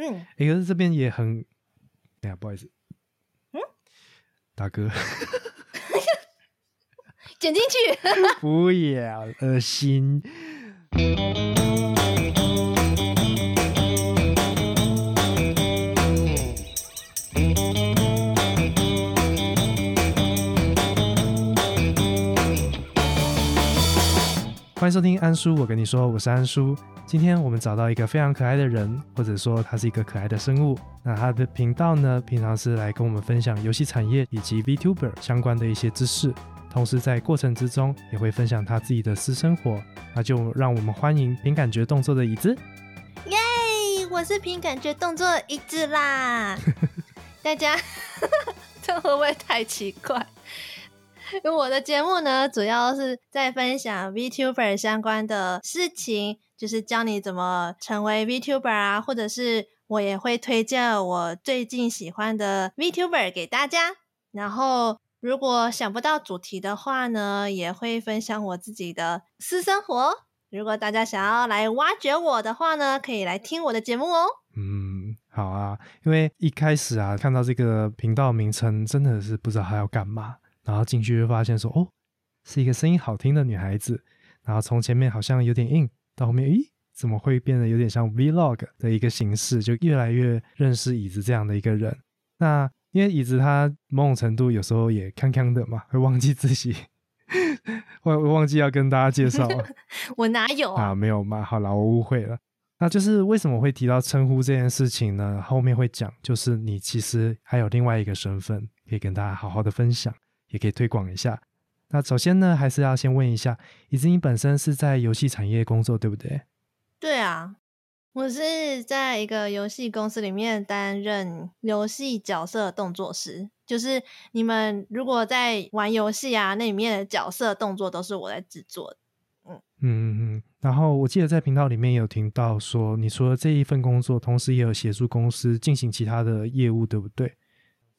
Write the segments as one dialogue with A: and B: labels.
A: 嗯，
B: 可是这边也很，哎呀，不好意思，
A: 嗯，
B: 大哥，
A: 剪进去。
B: 不要恶心。欢迎收听安叔，我跟你说，我是安叔。今天我们找到一个非常可爱的人，或者说他是一个可爱的生物。那他的频道呢，平常是来跟我们分享游戏产业以及 VTuber 相关的一些知识，同时在过程之中也会分享他自己的私生活。那就让我们欢迎凭感觉动作的椅子。
A: 耶，我是凭感觉动作椅子啦。大家，这会不会太奇怪？我的节目呢，主要是在分享 VTuber 相关的事情，就是教你怎么成为 VTuber 啊，或者是我也会推荐我最近喜欢的 VTuber 给大家。然后，如果想不到主题的话呢，也会分享我自己的私生活。如果大家想要来挖掘我的话呢，可以来听我的节目哦。
B: 嗯，好啊，因为一开始啊，看到这个频道名称，真的是不知道他要干嘛。然后进去就发现说，哦，是一个声音好听的女孩子。然后从前面好像有点硬，到后面，咦，怎么会变得有点像 Vlog 的一个形式？就越来越认识椅子这样的一个人。那因为椅子他某种程度有时候也康康的嘛，会忘记自己，会忘记要跟大家介绍。
A: 我哪有
B: 啊？没有嘛？好了，我误会了。那就是为什么会提到称呼这件事情呢？后面会讲，就是你其实还有另外一个身份，可以跟大家好好的分享。也可以推广一下。那首先呢，还是要先问一下，以子你本身是在游戏产业工作，对不对？
A: 对啊，我是在一个游戏公司里面担任游戏角色动作师，就是你们如果在玩游戏啊，那里面的角色动作都是我在制作的。
B: 嗯嗯嗯。然后我记得在频道里面有听到说，你除了这一份工作，同时也有协助公司进行其他的业务，对不对？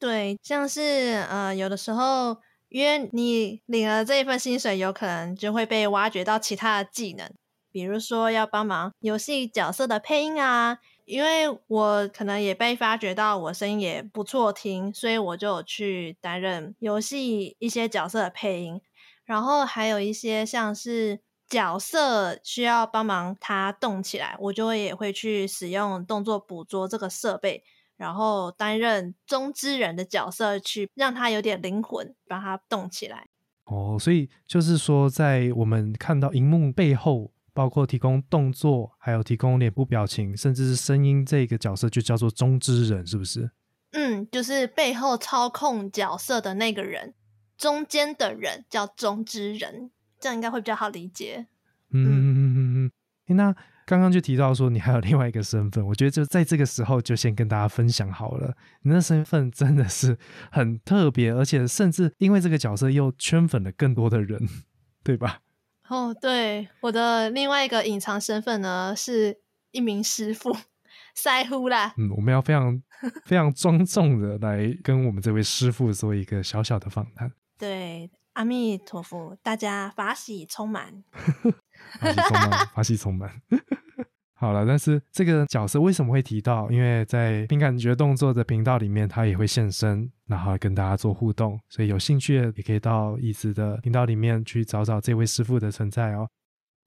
A: 对，像是呃，有的时候，因为你领了这一份薪水，有可能就会被挖掘到其他的技能，比如说要帮忙游戏角色的配音啊。因为我可能也被发掘到我声音也不错听，所以我就去担任游戏一些角色的配音。然后还有一些像是角色需要帮忙它动起来，我就也会去使用动作捕捉这个设备。然后担任中之人的角色，去让他有点灵魂，把他动起来。
B: 哦，所以就是说，在我们看到荧幕背后，包括提供动作，还有提供脸部表情，甚至是声音，这个角色就叫做中之人，是不是？
A: 嗯，就是背后操控角色的那个人，中间的人叫中之人，这样应该会比较好理解。
B: 嗯嗯嗯嗯嗯，那。刚刚就提到说你还有另外一个身份，我觉得就在这个时候就先跟大家分享好了。你的身份真的是很特别，而且甚至因为这个角色又圈粉了更多的人，对吧？
A: 哦，对，我的另外一个隐藏身份呢是一名师傅，塞呼啦。
B: 嗯，我们要非常非常庄重的来跟我们这位师傅做一个小小的访谈。
A: 对，阿弥陀佛，大家法喜充满。
B: 法喜充满，法喜充满。好了，但是这个角色为什么会提到？因为在凭感觉动作的频道里面，他也会现身，然后跟大家做互动，所以有兴趣的也可以到椅子的频道里面去找找这位师傅的存在哦。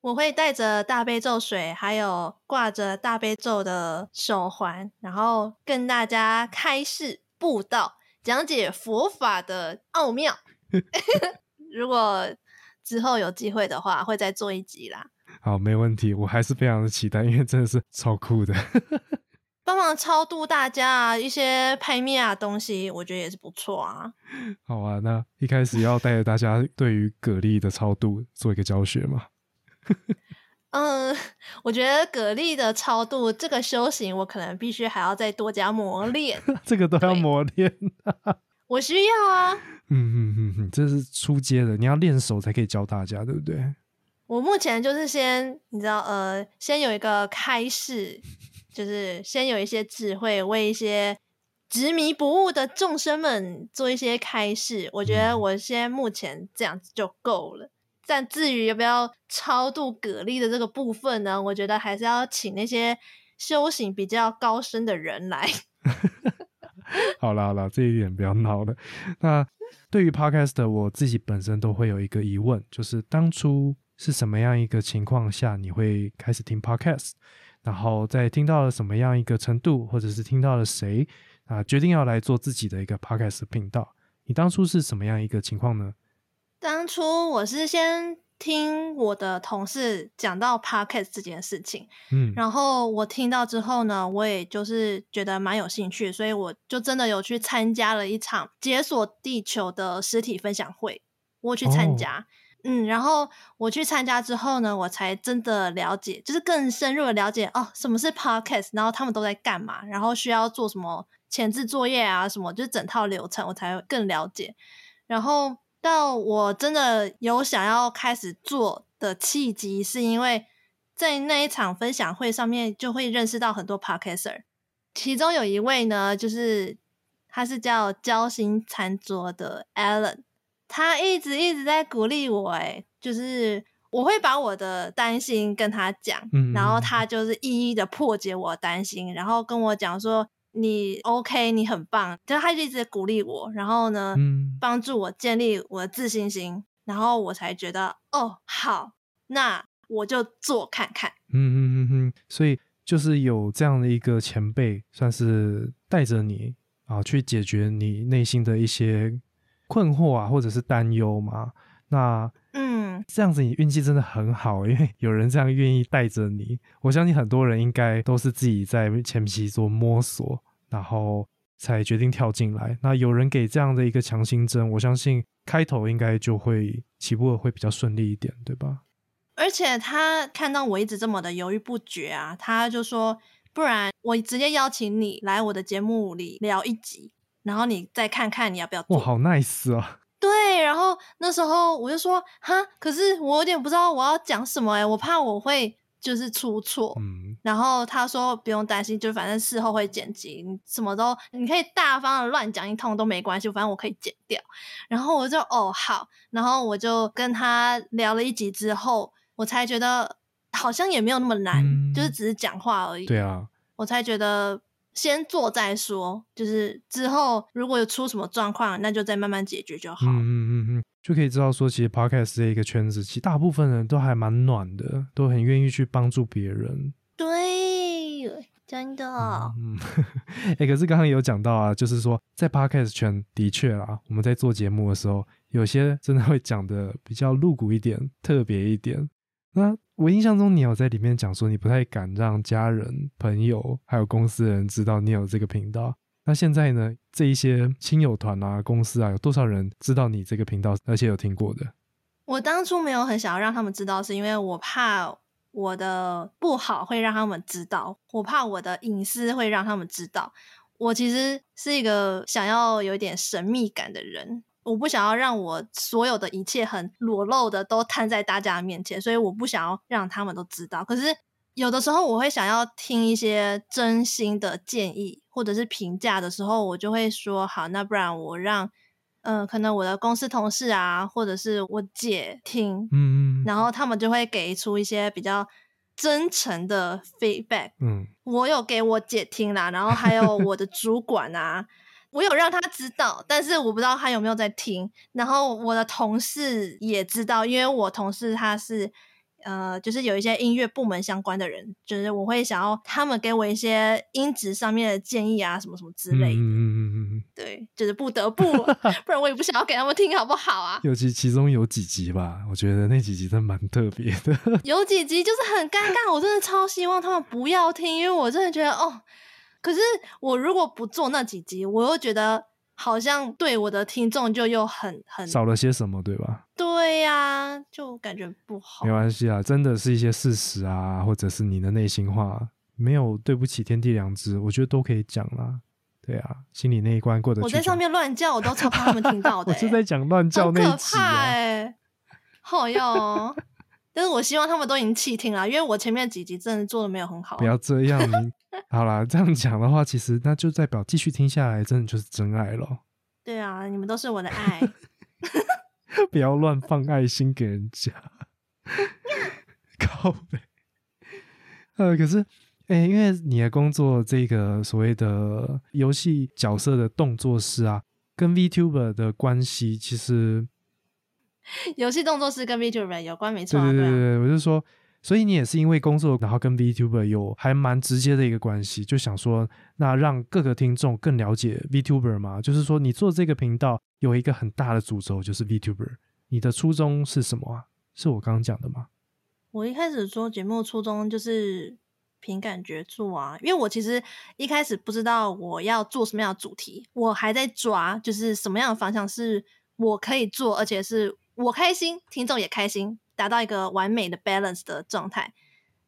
A: 我会带着大悲咒水，还有挂着大悲咒的手环，然后跟大家开示布道，讲解佛法的奥妙。如果之后有机会的话，会再做一集啦。
B: 好，没问题，我还是非常的期待，因为真的是超酷的。
A: 帮忙超度大家啊一些拍面啊东西，我觉得也是不错啊。
B: 好啊，那一开始要带着大家对于蛤蜊的超度做一个教学嘛。
A: 嗯，我觉得蛤蜊的超度这个修行，我可能必须还要再多加磨练。
B: 这个都要磨练。
A: 我需要啊。
B: 嗯嗯嗯嗯，这是出街的，你要练手才可以教大家，对不对？
A: 我目前就是先，你知道，呃，先有一个开示，就是先有一些智慧，为一些执迷不悟的众生们做一些开示。我觉得我先目前这样子就够了。但至于要不要超度蛤蜊的这个部分呢？我觉得还是要请那些修行比较高深的人来。
B: 好啦好啦，这一点不要闹了。那对于 podcast，我自己本身都会有一个疑问，就是当初是什么样一个情况下你会开始听 podcast？然后在听到了什么样一个程度，或者是听到了谁啊，决定要来做自己的一个 podcast 频道？你当初是什么样一个情况呢？
A: 当初我是先听我的同事讲到 podcast 这件事情，
B: 嗯，
A: 然后我听到之后呢，我也就是觉得蛮有兴趣，所以我就真的有去参加了一场解锁地球的实体分享会，我去参加，嗯，然后我去参加之后呢，我才真的了解，就是更深入的了解哦，什么是 podcast，然后他们都在干嘛，然后需要做什么前置作业啊，什么就是整套流程，我才更了解，然后。到我真的有想要开始做的契机，是因为在那一场分享会上面就会认识到很多 podcaster，其中有一位呢，就是他是叫交心餐桌的 Alan，他一直一直在鼓励我，哎，就是我会把我的担心跟他讲，然后他就是一一的破解我担心，然后跟我讲说。你 OK，你很棒，就他一直鼓励我，然后呢，帮助我建立我的自信心，然后我才觉得哦，好，那我就做看看。
B: 嗯嗯嗯嗯，所以就是有这样的一个前辈，算是带着你啊，去解决你内心的一些困惑啊，或者是担忧嘛。那
A: 嗯，
B: 这样子你运气真的很好，因为有人这样愿意带着你。我相信很多人应该都是自己在前期做摸索，然后才决定跳进来。那有人给这样的一个强心针，我相信开头应该就会起步会比较顺利一点，对吧？
A: 而且他看到我一直这么的犹豫不决啊，他就说：“不然我直接邀请你来我的节目里聊一集，然后你再看看你要不要做。”
B: 哇，好 nice 啊！
A: 对，然后那时候我就说哈，可是我有点不知道我要讲什么哎，我怕我会就是出错。
B: 嗯，
A: 然后他说不用担心，就反正事后会剪辑，你什么都你可以大方的乱讲一通都没关系，反正我可以剪掉。然后我就哦好，然后我就跟他聊了一集之后，我才觉得好像也没有那么难，就是只是讲话而已。
B: 对啊，
A: 我才觉得。先做再说，就是之后如果有出什么状况，那就再慢慢解决就好。
B: 嗯嗯嗯嗯，就可以知道说，其实 podcast 这一个圈子，其实大部分人都还蛮暖的，都很愿意去帮助别人。
A: 对，真的。
B: 嗯，哎，可是刚刚有讲到啊，就是说在 podcast 圈的确啦，我们在做节目的时候，有些真的会讲的比较露骨一点，特别一点。那我印象中，你有在里面讲说，你不太敢让家人、朋友还有公司的人知道你有这个频道。那现在呢，这一些亲友团啊、公司啊，有多少人知道你这个频道，而且有听过的？
A: 我当初没有很想要让他们知道，是因为我怕我的不好会让他们知道，我怕我的隐私会让他们知道。我其实是一个想要有一点神秘感的人。我不想要让我所有的一切很裸露的都摊在大家面前，所以我不想要让他们都知道。可是有的时候我会想要听一些真心的建议或者是评价的时候，我就会说好，那不然我让嗯，可能我的公司同事啊，或者是我姐听，
B: 嗯嗯，
A: 然后他们就会给出一些比较真诚的 feedback。
B: 嗯，
A: 我有给我姐听啦，然后还有我的主管啊。我有让他知道，但是我不知道他有没有在听。然后我的同事也知道，因为我同事他是呃，就是有一些音乐部门相关的人，就是我会想要他们给我一些音质上面的建议啊，什么什么之类的。
B: 嗯嗯嗯嗯
A: 对，就是不得不，不然我也不想要给他们听，好不好啊？
B: 尤其其中有几集吧，我觉得那几集真蛮特别的。
A: 有几集就是很尴尬，我真的超希望他们不要听，因为我真的觉得哦。可是我如果不做那几集，我又觉得好像对我的听众就又很很
B: 少了些什么，对吧？
A: 对呀，就感觉不好。
B: 没关系啊，真的是一些事实啊，或者是你的内心话，没有对不起天地良知，我觉得都可以讲啦。对啊，心里那一关过得。
A: 我在上面乱叫，我都超怕他们听到 的。
B: 我是在讲乱叫那一集
A: 啊。好哟，但是我希望他们都已经弃听了，因为我前面几集真的做的没有很好。
B: 不要这样，你。好啦，这样讲的话，其实那就代表继续听下来，真的就是真爱了。
A: 对啊，你们都是我的爱。
B: 不要乱放爱心给人家。靠背。呃，可是哎，因为你的工作这个所谓的游戏角色的动作师啊，跟 VTuber 的关系其实，
A: 游戏动作师跟 VTuber 有关，没错。
B: 对对对对，我就说，所以你也是因为工作，然后跟 VTuber 有还蛮直接的一个关系，就想说，那让各个听众更了解 VTuber 嘛，就是说，你做这个频道有一个很大的主轴，就是 VTuber，你的初衷是什么啊？是我刚刚讲的吗？
A: 我一开始做节目初衷就是凭感觉做啊，因为我其实一开始不知道我要做什么样的主题，我还在抓，就是什么样的方向是我可以做，而且是我开心，听众也开心，达到一个完美的 balance 的状态。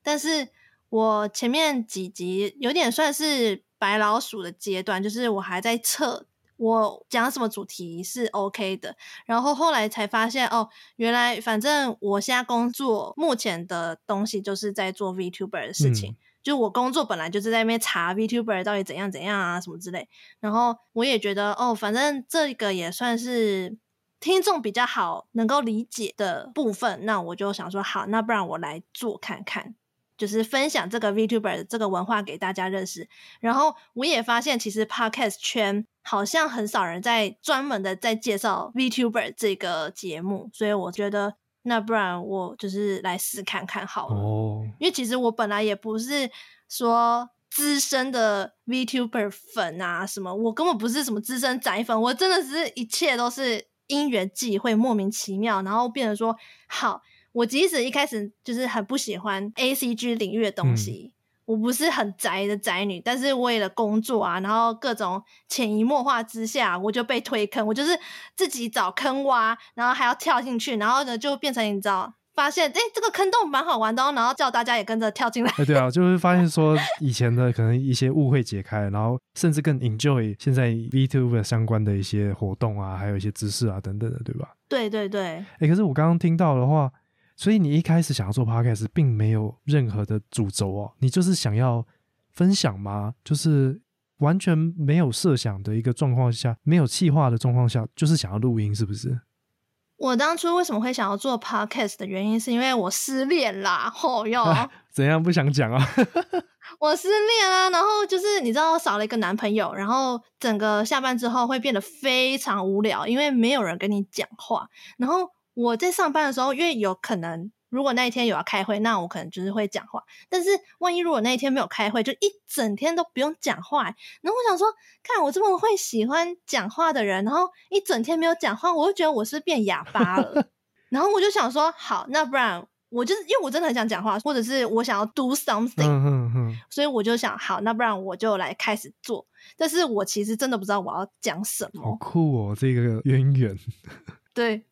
A: 但是我前面几集有点算是白老鼠的阶段，就是我还在测。我讲什么主题是 OK 的，然后后来才发现哦，原来反正我现在工作目前的东西就是在做 VTuber 的事情，就我工作本来就是在那边查 VTuber 到底怎样怎样啊什么之类，然后我也觉得哦，反正这个也算是听众比较好能够理解的部分，那我就想说好，那不然我来做看看。就是分享这个 VTuber 这个文化给大家认识，然后我也发现，其实 Podcast 圈好像很少人在专门的在介绍 VTuber 这个节目，所以我觉得那不然我就是来试看看好了。哦，因为其实我本来也不是说资深的 VTuber 粉啊什么，我根本不是什么资深宅粉，我真的是一切都是因缘际会，莫名其妙，然后变成说好。我即使一开始就是很不喜欢 A C G 领域的东西，我不是很宅的宅女，但是为了工作啊，然后各种潜移默化之下，我就被推坑，我就是自己找坑挖，然后还要跳进去，然后呢就变成你知道，发现哎这个坑洞蛮好玩的，哦然后叫大家也跟着跳进来。
B: 哎，对啊，就会发现说以前的可能一些误会解开，然后甚至更 enjoy 现在 VTuber 相关的一些活动啊，还有一些知识啊等等的，对吧？
A: 对对对。
B: 哎，可是我刚刚听到的话。所以你一开始想要做 podcast，并没有任何的主轴哦，你就是想要分享吗？就是完全没有设想的一个状况下，没有气划的状况下，就是想要录音，是不是？
A: 我当初为什么会想要做 podcast 的原因，是因为我失恋啦，吼哟！
B: 怎样不想讲啊？
A: 我失恋啊，然后就是你知道，少了一个男朋友，然后整个下班之后会变得非常无聊，因为没有人跟你讲话，然后。我在上班的时候，因为有可能，如果那一天有要开会，那我可能就是会讲话。但是万一如果那一天没有开会，就一整天都不用讲话。然后我想说，看我这么会喜欢讲话的人，然后一整天没有讲话，我就觉得我是变哑巴了。然后我就想说，好，那不然我就是因为我真的很想讲话，或者是我想要 do something，所以我就想，好，那不然我就来开始做。但是我其实真的不知道我要讲什么。
B: 好酷哦，这个渊源。
A: 对。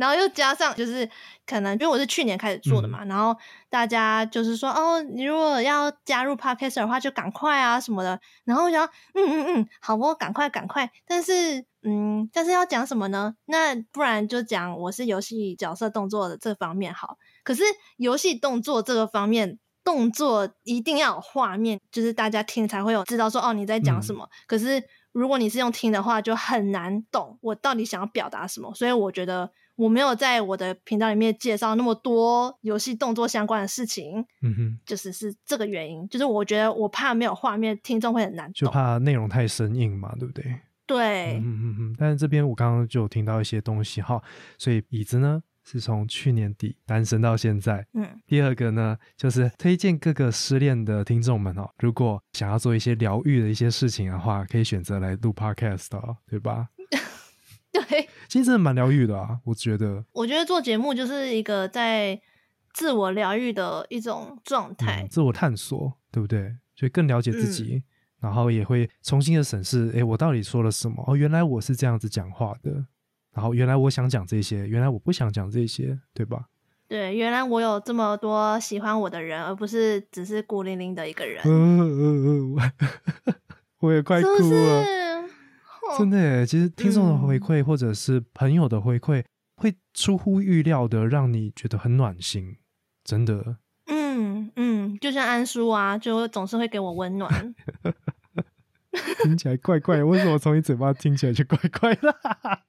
A: 然后又加上，就是可能因为我是去年开始做的嘛，然后大家就是说，哦，你如果要加入 podcast 的话，就赶快啊什么的。然后我想，嗯嗯嗯，好不，赶快赶快。但是，嗯，但是要讲什么呢？那不然就讲我是游戏角色动作的这方面好。可是游戏动作这个方面，动作一定要有画面，就是大家听才会有知道说，哦，你在讲什么。可是如果你是用听的话，就很难懂我到底想要表达什么。所以我觉得。我没有在我的频道里面介绍那么多游戏动作相关的事情，嗯哼，就是是这个原因，就是我觉得我怕没有画面，听众会很难，
B: 就怕内容太生硬嘛，对不对？
A: 对，
B: 嗯嗯嗯。但是这边我刚刚就有听到一些东西哈，所以椅子呢是从去年底单身到现在，嗯。第二个呢，就是推荐各个失恋的听众们哦，如果想要做一些疗愈的一些事情的话，可以选择来录 podcast 哦，对吧？
A: 对，
B: 其实真的蛮疗愈的啊，我觉得。
A: 我觉得做节目就是一个在自我疗愈的一种状态，
B: 自我探索，对不对？所以更了解自己，然后也会重新的审视，哎，我到底说了什么？哦，原来我是这样子讲话的，然后原来我想讲这些，原来我不想讲这些，对吧？
A: 对，原来我有这么多喜欢我的人，而不是只是孤零零的一个人。
B: 嗯嗯嗯 我也快哭了。真的，其实听众的回馈或者是朋友的回馈，会出乎预料的让你觉得很暖心，真的。
A: 嗯嗯，就像安叔啊，就总是会给我温暖。
B: 听起来怪怪，为什么从你嘴巴听起来就怪怪的？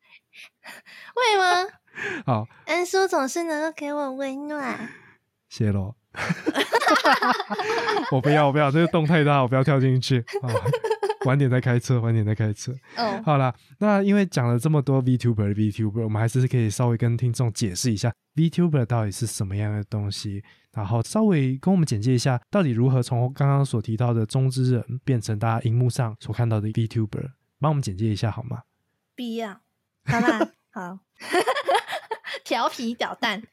A: 为吗？
B: 好，
A: 安叔总是能够给我温暖。
B: 谢喽。我不要，我不要，这个洞太大，我不要跳进去。啊，晚点再开车，晚点再开车。
A: 嗯，
B: 好啦，那因为讲了这么多 VTuber、VTuber，我们还是可以稍微跟听众解释一下 VTuber 到底是什么样的东西，然后稍微跟我们简介一下，到底如何从刚刚所提到的中之人变成大家荧幕上所看到的 VTuber，帮我们简介一下好吗？
A: 必要，好啦，好，调皮捣蛋。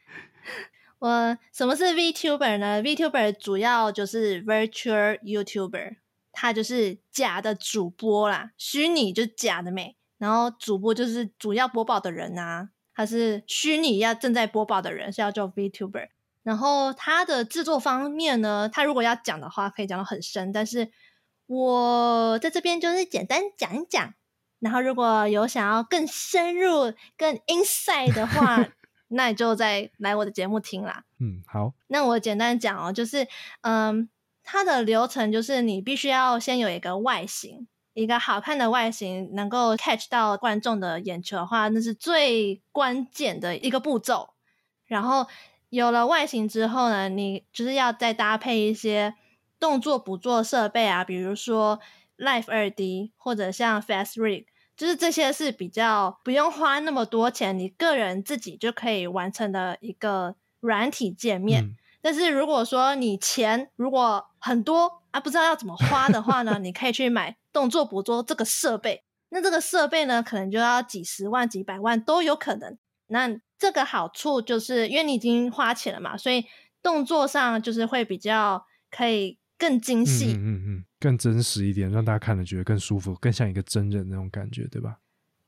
A: 我什么是 VTuber 呢？VTuber 主要就是 Virtual YouTuber，它就是假的主播啦，虚拟就是假的美，然后主播就是主要播报的人啊，他是虚拟要正在播报的人，是要做 VTuber。然后它的制作方面呢，它如果要讲的话，可以讲到很深，但是我在这边就是简单讲一讲。然后如果有想要更深入、更 inside 的话，那你就再来我的节目听啦。
B: 嗯，好，
A: 那我简单讲哦，就是嗯，它的流程就是你必须要先有一个外形，一个好看的外形，能够 catch 到观众的眼球的话，那是最关键的一个步骤。然后有了外形之后呢，你就是要再搭配一些动作捕捉设备啊，比如说 Live 二 D 或者像 Fast Rig。就是这些是比较不用花那么多钱，你个人自己就可以完成的一个软体界面。但是如果说你钱如果很多啊，不知道要怎么花的话呢，你可以去买动作捕捉这个设备。那这个设备呢，可能就要几十万、几百万都有可能。那这个好处就是因为你已经花钱了嘛，所以动作上就是会比较可以更精细。
B: 嗯嗯嗯。更真实一点，让大家看了觉得更舒服，更像一个真人那种感觉，对吧？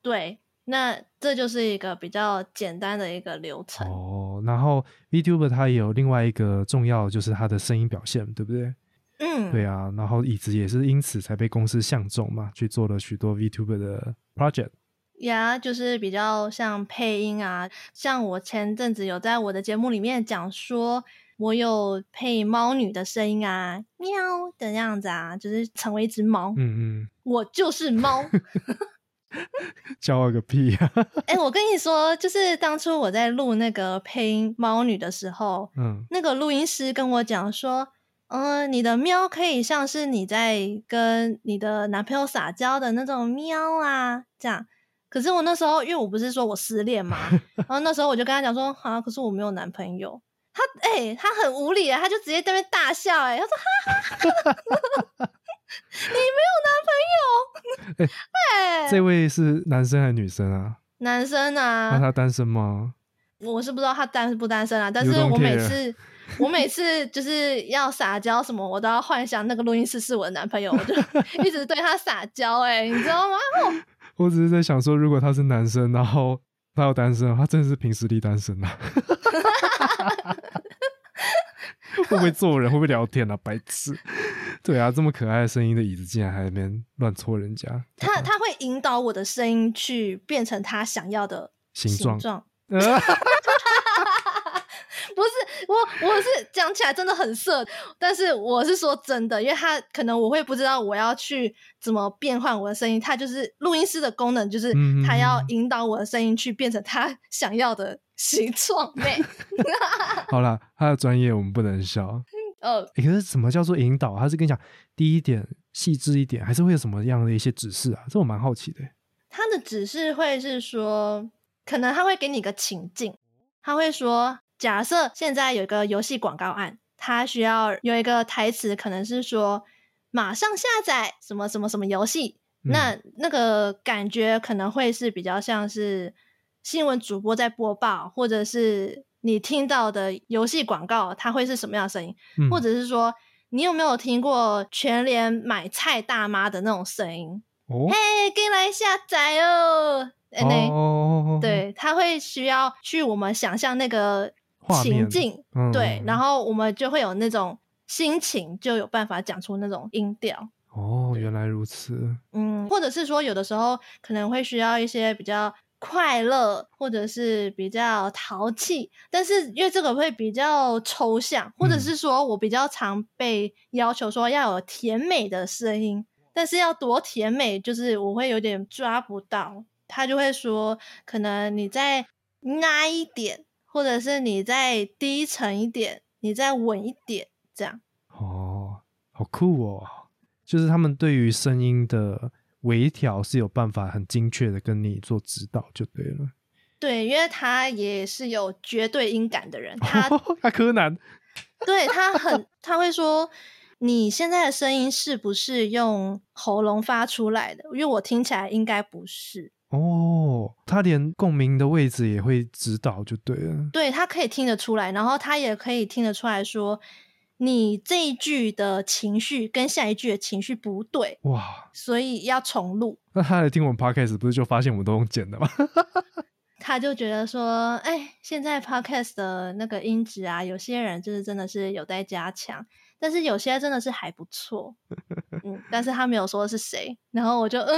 A: 对，那这就是一个比较简单的一个流程
B: 哦。然后 VTuber 它也有另外一个重要，就是它的声音表现，对不对？
A: 嗯，
B: 对啊。然后椅子也是因此才被公司相中嘛，去做了许多 VTuber 的 project。
A: 呀，就是比较像配音啊，像我前阵子有在我的节目里面讲说。我有配猫女的声音啊，喵的样子啊，就是成为一只猫。
B: 嗯嗯，
A: 我就是猫，
B: 骄傲个屁啊！
A: 哎，我跟你说，就是当初我在录那个配音猫女的时候，
B: 嗯，
A: 那个录音师跟我讲说，嗯，你的喵可以像是你在跟你的男朋友撒娇的那种喵啊，这样。可是我那时候，因为我不是说我失恋嘛，然后那时候我就跟他讲说，啊，可是我没有男朋友。他哎，他很无理啊，他就直接在那边大笑哎，他说哈哈哈，你没有男朋友？
B: 哎，这位是男生还是女生啊？
A: 男生啊。
B: 那他单身吗？
A: 我是不知道他单不单身啊，但是我每次我每次就是要撒娇什么，我都要幻想那个录音师是我的男朋友，我就 一直对他撒娇哎，你知道吗？
B: 我只是在想说，如果他是男生，然后他有单身，他真的是凭实力单身啊。会不会做人？会不会聊天啊？白痴！对啊，这么可爱的声音的椅子，竟然还在那边乱戳人家。
A: 他他会引导我的声音去变成他想要的
B: 形
A: 状。不是我，我是讲起来真的很色，但是我是说真的，因为他可能我会不知道我要去怎么变换我的声音。他就是录音师的功能，就是他要引导我的声音去变成他想要的。形状美，
B: 好了，他的专业我们不能笑。
A: 呃，
B: 可是什么叫做引导？他是跟你讲第一点、细致一点，还是会有什么样的一些指示啊？这我蛮好奇的。
A: 他的指示会是说，可能他会给你个情境，他会说，假设现在有一个游戏广告案，他需要有一个台词，可能是说马上下载什么什么什么游戏，那那个感觉可能会是比较像是。新闻主播在播报，或者是你听到的游戏广告，它会是什么样的声音？或者是说，你有没有听过全联买菜大妈的那种声音？嘿，给来下载哦！
B: 哦，
A: 对，他会需要去我们想象那个情境，对，然后我们就会有那种心情，就有办法讲出那种音调。
B: 哦，原来如此。
A: 嗯，或者是说，有的时候可能会需要一些比较。快乐，或者是比较淘气，但是因为这个会比较抽象，或者是说我比较常被要求说要有甜美的声音，但是要多甜美，就是我会有点抓不到。他就会说，可能你再拉一点，或者是你再低沉一点，你再稳一点，这样。
B: 哦，好酷哦！就是他们对于声音的微调是有办法很精确的跟你做指导，就对了。
A: 对，因为他也是有绝对音感的人，他
B: 他柯南，
A: 对他很他会说你现在的声音是不是用喉咙发出来的？因为我听起来应该不是。
B: 哦，他连共鸣的位置也会指导，就对了。
A: 对他可以听得出来，然后他也可以听得出来说，你这一句的情绪跟下一句的情绪不对，
B: 哇！
A: 所以要重录。
B: 那他来听我们 podcast 不是就发现我们都用剪的吗？
A: 他就觉得说，哎，现在 podcast 的那个音质啊，有些人就是真的是有待加强。但是有些真的是还不错，嗯，但是他没有说是谁，然后我就嗯，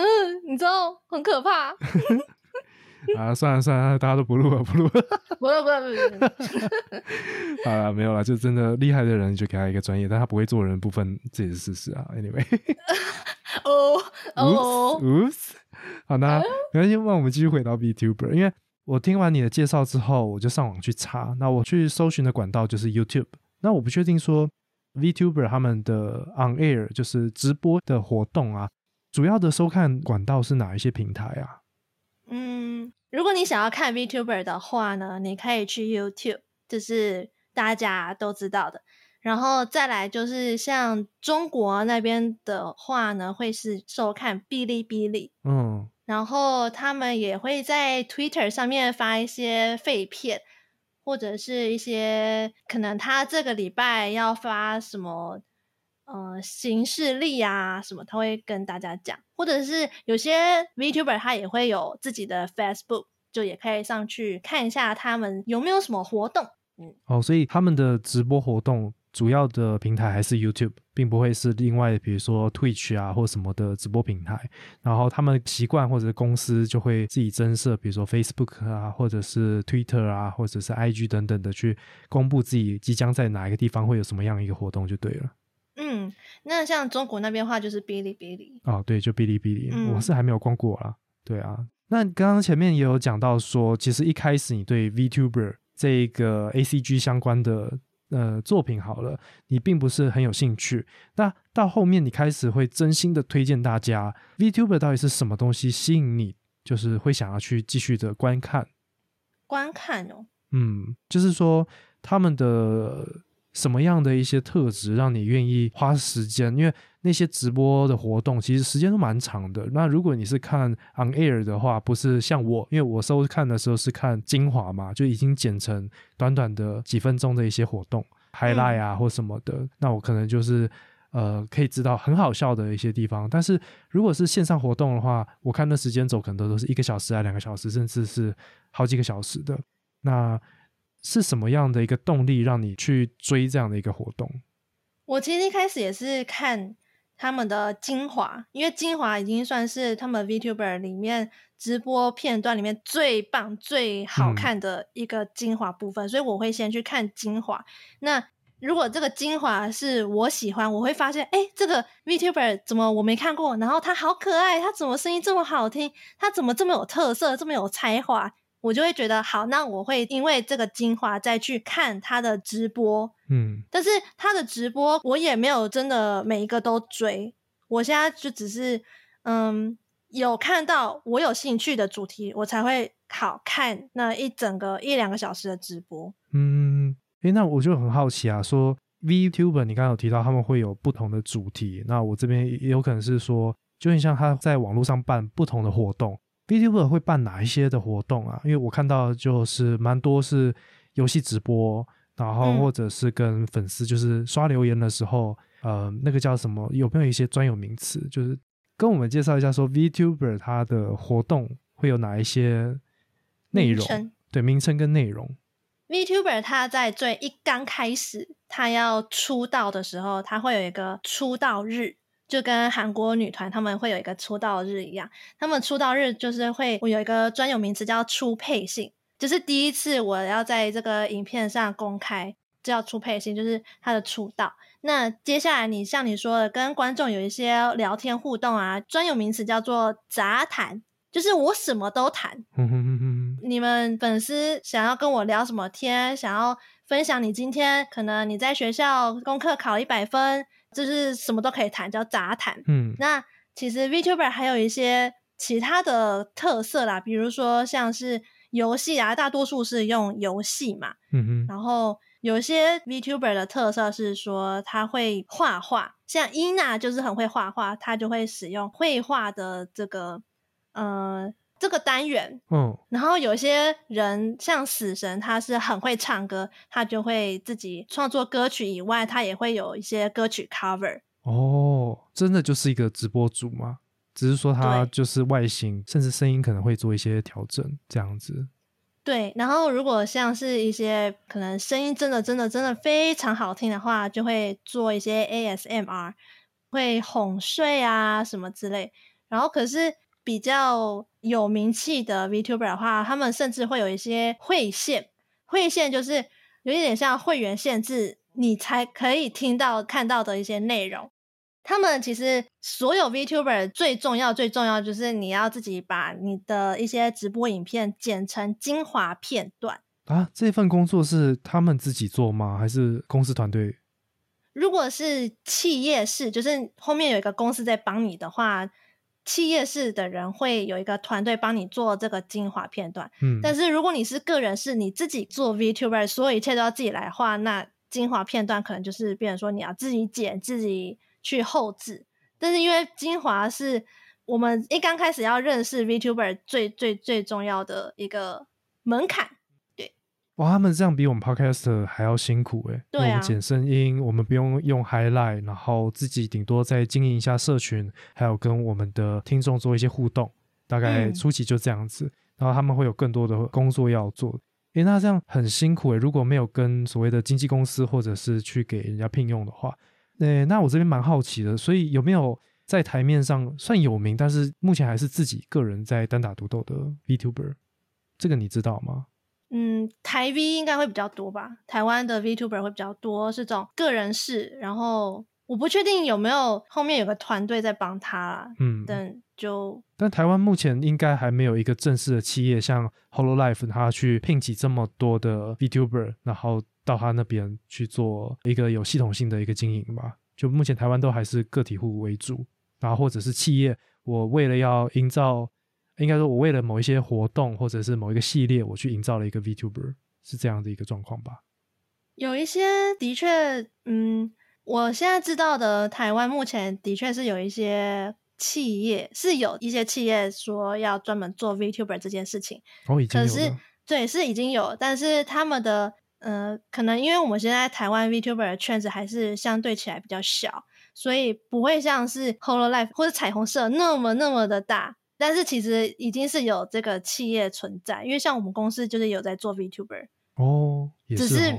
A: 你知道很可怕
B: 啊，算了算了，大家都不录了，不录了，
A: 不录不录不录，
B: 好了，没有了，就真的厉害的人就给他一个专业，但他不会做人的部分，这也是事实啊。Anyway，
A: 哦哦
B: ，Oops，好，那没关系，那我们继续回到 Vtuber，因为我听完你的介绍之后，我就上网去查，那我去搜寻的管道就是 YouTube，那我不确定说。Vtuber 他们的 On Air 就是直播的活动啊，主要的收看管道是哪一些平台啊？
A: 嗯，如果你想要看 Vtuber 的话呢，你可以去 YouTube，这是大家都知道的。然后再来就是像中国那边的话呢，会是收看哔哩哔哩。嗯，然后他们也会在 Twitter 上面发一些废片。或者是一些可能他这个礼拜要发什么呃形式力啊什么，他会跟大家讲。或者是有些 Vtuber 他也会有自己的 Facebook，就也可以上去看一下他们有没有什么活动。
B: 嗯，哦，所以他们的直播活动。主要的平台还是 YouTube，并不会是另外比如说 Twitch 啊或什么的直播平台。然后他们习惯或者公司就会自己增设，比如说 Facebook 啊，或者是 Twitter 啊，或者是 IG 等等的去公布自己即将在哪一个地方会有什么样一个活动就对了。
A: 嗯，那像中国那边话就是哔哩哔哩。
B: 哦，对，就哔哩哔哩，我是还没有逛过啦。对啊，那刚刚前面也有讲到说，其实一开始你对 VTuber 这个 ACG 相关的。呃，作品好了，你并不是很有兴趣。那到后面，你开始会真心的推荐大家，Vtuber 到底是什么东西吸引你，就是会想要去继续的观看。
A: 观看哦，
B: 嗯，就是说他们的。什么样的一些特质让你愿意花时间？因为那些直播的活动其实时间都蛮长的。那如果你是看 on air 的话，不是像我，因为我收看的时候是看精华嘛，就已经剪成短短的几分钟的一些活动 highlight 啊或什么的。那我可能就是呃可以知道很好笑的一些地方。但是如果是线上活动的话，我看那时间走可能都是一个小时啊、两个小时，甚至是好几个小时的。那是什么样的一个动力让你去追这样的一个活动？
A: 我其实一开始也是看他们的精华，因为精华已经算是他们 Vtuber 里面直播片段里面最棒、最好看的一个精华部分，所以我会先去看精华。那如果这个精华是我喜欢，我会发现，哎，这个 Vtuber 怎么我没看过？然后他好可爱，他怎么声音这么好听？他怎么这么有特色，这么有才华？我就会觉得好，那我会因为这个精华再去看他的直播，嗯，但是他的直播我也没有真的每一个都追，我现在就只是嗯有看到我有兴趣的主题，我才会好看那一整个一两个小时的直播。
B: 嗯，诶，那我就很好奇啊，说 Vtuber 你刚刚有提到他们会有不同的主题，那我这边也有可能是说，就很像他在网络上办不同的活动。Vtuber 会办哪一些的活动啊？因为我看到就是蛮多是游戏直播，然后或者是跟粉丝就是刷留言的时候，呃，那个叫什么？有没有一些专有名词？就是跟我们介绍一下，说 Vtuber 它的活动会有哪一些内容？对，名称跟内容。
A: Vtuber 他在最一刚开始，他要出道的时候，他会有一个出道日。就跟韩国女团他们会有一个出道日一样，他们出道日就是会有一个专有名词叫出配信，就是第一次我要在这个影片上公开，叫出配信，就是他的出道。那接下来你像你说的，跟观众有一些聊天互动啊，专有名词叫做杂谈，就是我什么都谈。你们粉丝想要跟我聊什么天，想要。分享你今天可能你在学校功课考一百分，就是什么都可以谈，叫杂谈。
B: 嗯
A: 那其实 VTuber 还有一些其他的特色啦，比如说像是游戏啊，大多数是用游戏嘛，
B: 嗯哼，
A: 然后有些 VTuber 的特色是说他会画画，像伊娜就是很会画画，她就会使用绘画的这个呃这个单元。
B: 嗯
A: 然后有些人像死神，他是很会唱歌，他就会自己创作歌曲以外，他也会有一些歌曲 cover。
B: 哦，真的就是一个直播主吗？只是说他就是外形，甚至声音可能会做一些调整，这样子。
A: 对，然后如果像是一些可能声音真的真的真的非常好听的话，就会做一些 ASMR，会哄睡啊什么之类。然后可是比较有名气的 VTuber 的话，他们甚至会有一些会线，会线就是有一点像会员限制，你才可以听到看到的一些内容。他们其实所有 VTuber 最重要最重要就是你要自己把你的一些直播影片剪成精华片段。
B: 啊，这份工作是他们自己做吗？还是公司团队？
A: 如果是企业式，就是后面有一个公司在帮你的话，企业式的人会有一个团队帮你做这个精华片段。
B: 嗯，
A: 但是如果你是个人，是你自己做 VTuber，所有一切都要自己来的话，那精华片段可能就是变成说你要自己剪、自己去后置。但是因为精华是我们一刚开始要认识 VTuber 最最最重要的一个门槛。
B: 哇，他们这样比我们 Podcaster 还要辛苦诶。
A: 对啊
B: 我们剪声音，我们不用用 highlight，然后自己顶多再经营一下社群，还有跟我们的听众做一些互动，大概
A: 嗯
B: 初期就这样子。然后他们会有更多的工作要做。诶，那这样很辛苦诶。如果没有跟所谓的经纪公司或者是去给人家聘用的话，诶，那我这边蛮好奇的，所以有没有在台面上算有名，但是目前还是自己个人在单打独斗的 VTuber？这个你知道吗？
A: 嗯，台 V 应该会比较多吧，台湾的 VTuber 会比较多，是这种个人式，然后我不确定有没有后面有个团队在帮他啦，
B: 嗯，
A: 但就
B: 但台湾目前应该还没有一个正式的企业，像 Hololive 他去聘请这么多的 VTuber，然后到他那边去做一个有系统性的一个经营吧。就目前台湾都还是个体户为主，然后或者是企业，我为了要营造，应该说我为了某一些活动或者是某一个系列，我去营造了一个 VTuber，是这样的一个状况吧？
A: 有一些的确，嗯，我现在知道的台湾目前的确是有一些企业是有一些企业说要专门做 VTuber 这件事情，
B: 哦，已经
A: 可是，对是已经有，但是他们的呃，可能因为我们现在台湾 VTuber 的圈子还是相对起来比较小，所以不会像是 Hololive 或者彩虹社那么那么的大。但是其实已经是有这个企业存在，因为像我们公司就是有在做 VTuber，
B: 哦，也
A: 只是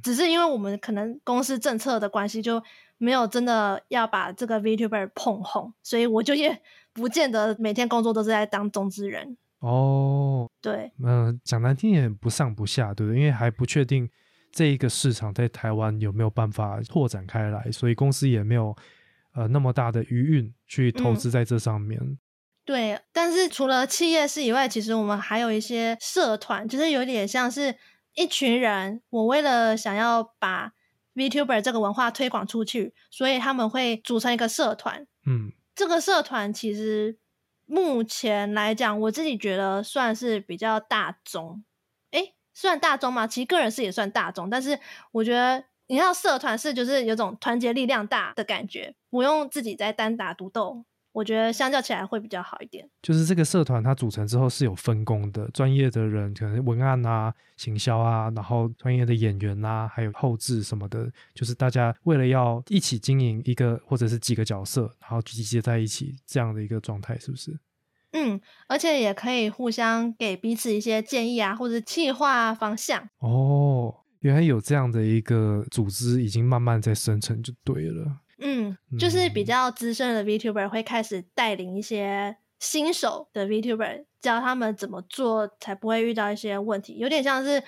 A: 只是因为我们可能公司政策的关系，就没有真的要把这个 VTuber 捧红，所以我就也 不见得每天工作都是在当中之人。
B: 哦，
A: 对，
B: 嗯，讲难听点不上不下，对不对？因为还不确定这一个市场在台湾有没有办法拓展开来，所以公司也没有呃那么大的余韵去投资在这上面。
A: 对，但是除了企业式以外，其实我们还有一些社团，就是有点像是一群人，我为了想要把 VTuber 这个文化推广出去，所以他们会组成一个社团。
B: 嗯，
A: 这个社团其实目前来讲，我自己觉得算是比较大众。诶，算大众吗？其实个人是也算大众，但是我觉得你要社团是就是有种团结力量大的感觉，不用自己在单打独斗。我觉得相较起来会比较好一点。
B: 就是这个社团它组成之后是有分工的，专业的人可能文案啊、行销啊，然后专业的演员啊，还有后置什么的，就是大家为了要一起经营一个或者是几个角色，然后集结在一起这样的一个状态，是不是？
A: 嗯，而且也可以互相给彼此一些建议啊，或者计划方向。
B: 哦，原来有这样的一个组织，已经慢慢在生成，就对了。
A: 嗯，就是比
B: 嗯
A: 较资深的 VTuber 会开始带领一些新手的 VTuber，教他们怎么做才不会遇到一些问题，有点像是。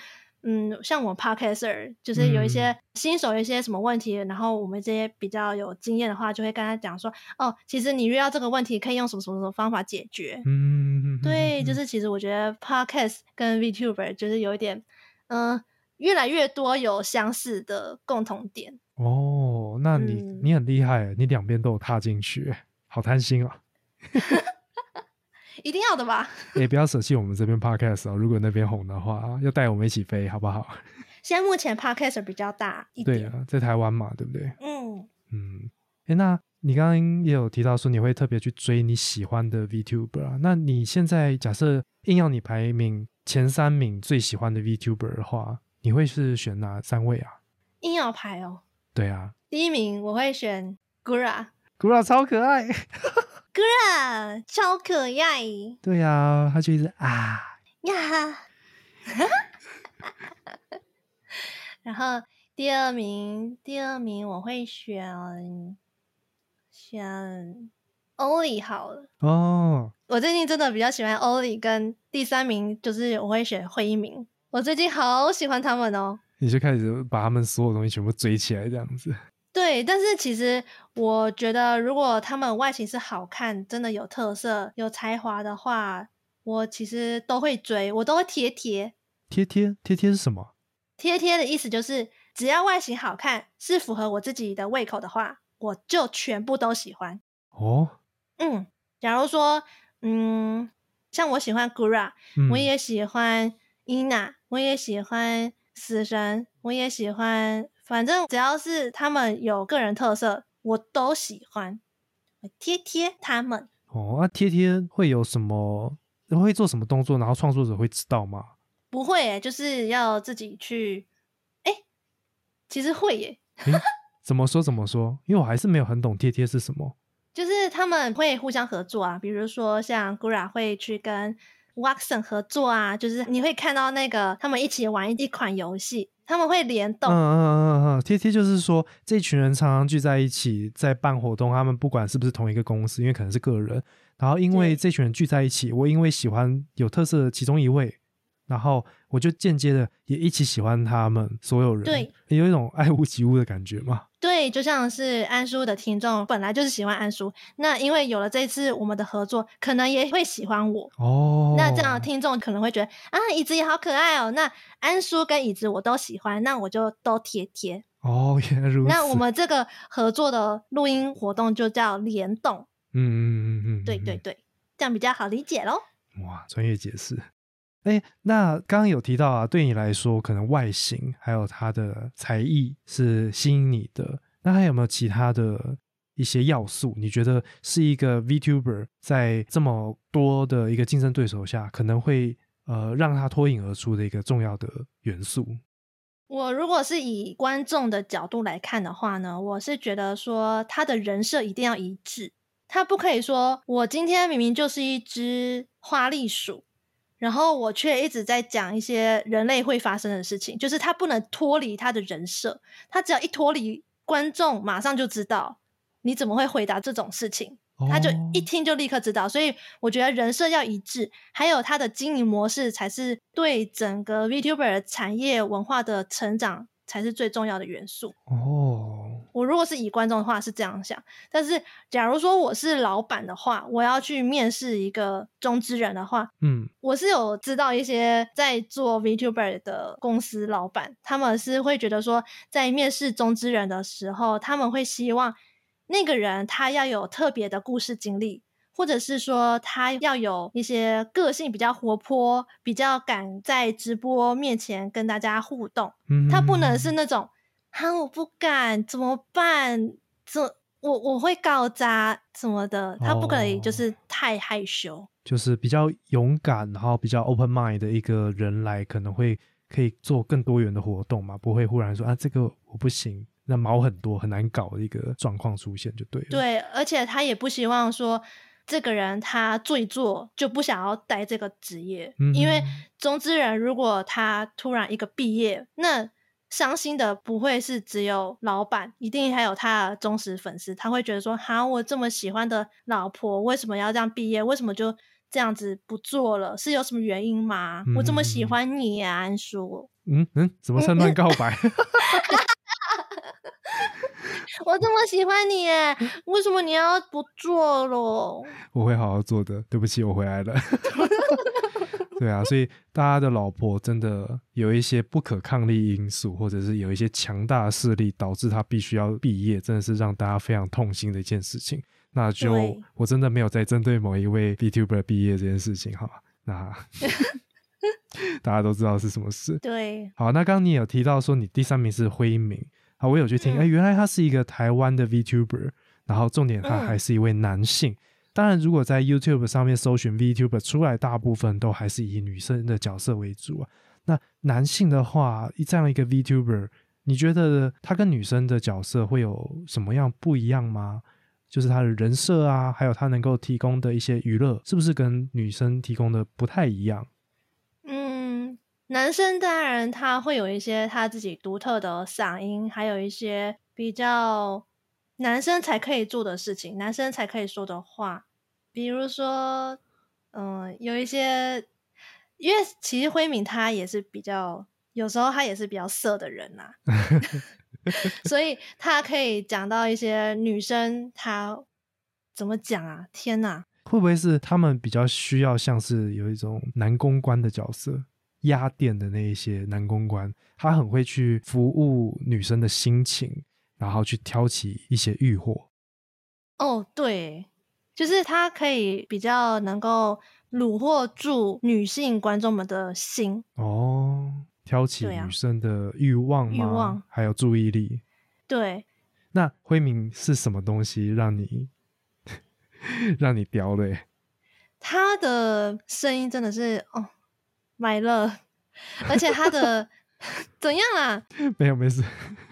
A: 嗯，像我 podcaster，就是有一些
B: 嗯
A: 新手有一些什么问题，然后我们这些比较有经验的话，就会跟他讲说，哦，其实你遇到这个问题，可以用什么什么什么方法解决。
B: 嗯，
A: 对，就
B: 嗯
A: 是其实我觉得 podcast 跟 VTuber 就是有一点，嗯、越来越多有相似的共同点。
B: 哦，那你、
A: 嗯
B: 你很厉害，你两边都有踏进去，好贪心啊！
A: 一定要的吧？
B: 也不要舍弃我们这边 podcast 哦，如果那边红的话，要带我们一起飞，好不好？
A: 现在目前 podcast 比较大一点，
B: 对啊，在台湾嘛，对不对？
A: 嗯，
B: 嗯，诶，那你刚刚也有提到说你会特别去追你喜欢的 VTuber 啊，那你现在假设硬要你排名前三名最喜欢的 VTuber 的话，你会是选哪三位啊？
A: 硬要排哦。
B: 对啊
A: 第一名我会选 Gura。
B: ，Gura 超可爱。
A: Gura 超可爱
B: 对啊，他就一直啊，
A: 呀。然后第二名，第二名我会选选欧里好了。
B: 哦，
A: 我最近真的比较喜欢欧里，跟第三名就是我会选惠一鸣。我最近好喜欢他们哦。
B: 你就开始把他们所有东西全部追起来，这样子。
A: 对，但是其实我觉得，如果他们外形是好看、真的有特色、有才华的话，我其实都会追，我都会贴贴。
B: 贴贴贴贴是什么？
A: 贴贴的意思就是，只要外形好看，是符合我自己的胃口的话，我就全部都喜欢。
B: 哦，
A: 嗯，假如说，嗯，像我喜欢 Gura，、
B: 嗯、
A: 我也喜欢 Ina，，我也喜欢死神，我也喜欢，反正只要是他们有个人特色，我都喜欢。贴贴他们，
B: 哦，那贴贴会有什么？会做什么动作？然后创作者会知道吗？
A: 不会耶，就是要自己去。哎、其实会耶，
B: 诶怎么说怎么说？因为我还是没有很懂贴贴是什么。
A: 就是他们会互相合作啊，比如说像 Gura 会去跟 Watson 合作啊，就是你会看到那个他们一起玩一款游戏，他们会联动。
B: 嗯嗯嗯嗯嗯，贴贴就是说这群人常常聚在一起在办活动，他们不管是不是同一个公司，因为可能是个人，然后因为这群人聚在一起，我因为喜欢有特色的其中一位，然后我就间接的也一起喜欢他们所有人，
A: 对，
B: 有一种爱屋及乌的感觉嘛。
A: 对，就像是安叔的听众本来就是喜欢安叔，那因为有了这次我们的合作，可能也会喜欢我。
B: 哦，
A: 那这样的听众可能会觉得啊，椅子也好可爱哦。那安叔跟椅子我都喜欢，那我就都贴贴。
B: 哦，原来如此。
A: 那我们这个合作的录音活动就叫联动。
B: 嗯嗯嗯嗯，嗯
A: 对对，对，这样比较好理解喽。
B: 嗯哇，专业解释。哎，那刚刚有提到啊，对你来说，可能外形还有他的才艺是吸引你的。那还有没有其他的一些要素？你觉得是一个 VTuber 在这么多的一个竞争对手下，可能会呃让他脱颖而出的一个重要的元素？
A: 我如果是以观众的角度来看的话呢，我是觉得说他的人设一定要一致，他不可以说我今天明明就是一只花栗鼠，然后我却一直在讲一些人类会发生的事情，就是他不能脱离他的人设，他只要一脱离，观众马上就知道你怎么会回答这种事情。他就一
B: 哦
A: 听就立刻知道，所以我觉得人设要一致，还有他的经营模式才是对整个 VTuber 产业文化的成长才是最重要的元素。
B: 哦，
A: 我如果是以观众的话是这样想，但是假如说我是老板的话，我要去面试一个中之人的话，
B: 嗯
A: 我是有知道一些在做 VTuber 的公司老板，他们是会觉得说，在面试中之人的时候，他们会希望那个人他要有特别的故事经历，或者是说他要有一些个性比较活泼，比较敢在直播面前跟大家互动。
B: 嗯，
A: 他不能是那种啊，我不敢，怎么办？怎我我会搞砸什么的，他不可以就
B: 哦
A: 是太害羞。
B: 就是比较勇敢，然后比较 open mind 的一个人来，可能会可以做更多元的活动嘛，不会忽然说啊这个我不行，那毛很多很难搞的一个状况出现就对了。，
A: 对，而且他也不希望说这个人他做一做就不想要待这个职业，因为
B: 嗯
A: 中之人如果他突然一个毕业，那伤心的不会是只有老板，一定还有他的忠实粉丝，他会觉得说：哈，我这么喜欢的老婆为什么要这样毕业？为什么就这样子不做了？是有什么原因吗？我这么喜
B: 嗯
A: 欢你呀、安叔，
B: 嗯嗯，怎么算乱告白？
A: 我这么喜欢你耶，为什么你要不做咯？
B: 我会好好做的。对不起，我回来了。对啊，所以大家的老婆真的有一些不可抗力因素，或者是有一些强大势力导致他必须要毕业，真的是让大家非常痛心的一件事情。那就我真的没有在针对某一位 VTuber 毕业这件事情哈。那大家都知道是什么事。
A: 对，
B: 好，那刚刚你有提到说你第三名是灰明，好，我有去听，
A: 嗯
B: 哎、原来他是一个台湾的 VTuber，然后重点他
A: 嗯
B: 还是一位男性。当然，如果在 YouTube 上面搜寻 VTuber 出来，大部分都还是以女生的角色为主啊。那男性的话，这样一个 VTuber，你觉得他跟女生的角色会有什么样不一样吗？就是他的人设啊，还有他能够提供的一些娱乐，是不是跟女生提供的不太一样？
A: 嗯，男生当然他会有一些他自己独特的嗓音，还有一些比较男生才可以做的事情，男生才可以说的话，比如说，嗯、有一些，因为其实辉敏他也是比较，有时候他也是比较色的人呐、所以他可以讲到一些女生她怎么讲啊？天呐！
B: 会不会是他们比较需要像是有一种男公关的角色，压店的那一些男公关，他很会去服务女生的心情，然后去挑起一些欲火。
A: 哦，对，就是他可以比较能够虏获住女性观众们的心。
B: 哦，挑起女生的欲望吗？
A: 欲望
B: 还有注意力。
A: 对，
B: 那辉明是什么东西让你 让你叼的耶？
A: 他的声音真的是哦，买了，而且他的 怎样啦？
B: 没有，没事。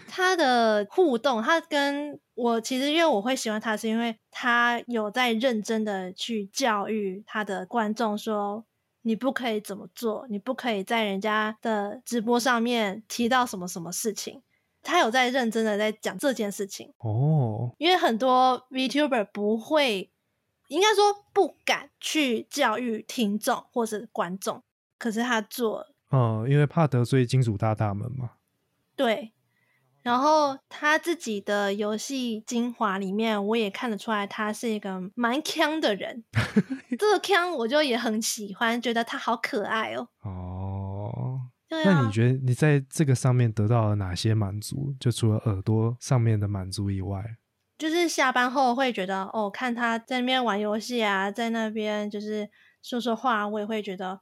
A: 他的互动，他跟我其实因为我会喜欢他，是因为他有在认真的去教育他的观众说，你不可以怎么做，你不可以在人家的直播上面提到什么什么事情。他有在认真的在讲这件事情，
B: 哦，
A: 因为很多 VTuber 不会，应该说不敢去教育听众或是观众，可是他做了
B: 嗯，因为怕得罪金主大大们嘛。
A: 对，然后他自己的游戏精华里面，我也看得出来，他是一个蛮强的人。这个强我就也很喜欢，觉得他好可爱哦。
B: 哦，
A: 对啊，
B: 那你觉得你在这个上面得到了哪些满足？就除了耳朵上面的满足以外，
A: 就是下班后会觉得，哦，看他在那边玩游戏啊，在那边就是说说话，我也会觉得，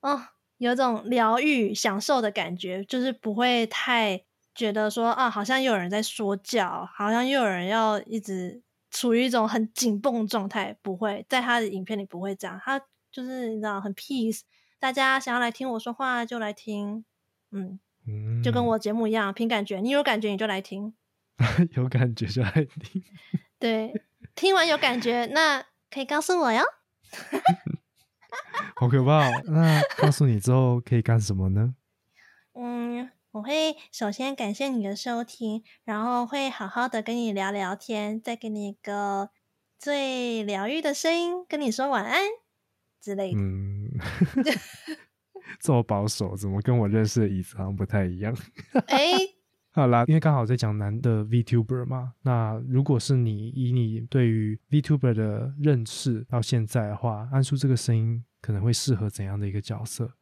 A: 哦，有种疗愈、享受的感觉，就是不会太觉得说啊，好像又有人在说教，好像又有人要一直处于一种很紧绷状态，不会在他的影片里不会这样，他就是你知道很 peace，大家想要来听我说话就来听，嗯，
B: 嗯，
A: 就跟我节目一样，凭感觉，你有感觉你就来听。
B: 有感觉就来听。
A: 对，听完有感觉，那可以告诉我哟。
B: 好可怕、哦！那告诉你之后可以干什么呢？
A: 嗯，我会首先感谢你的收听，然后会好好的跟你聊聊天，再给你一个最疗愈的声音，跟你说晚安之类的。
B: 嗯，这么保守，怎么跟我认识的椅子好像不太一样？
A: 哎、
B: 好啦，因为刚好在讲男的 VTuber 嘛，那如果是你以你对于 VTuber 的认识到现在的话，安叔这个声音可能会适合怎样的一个角色？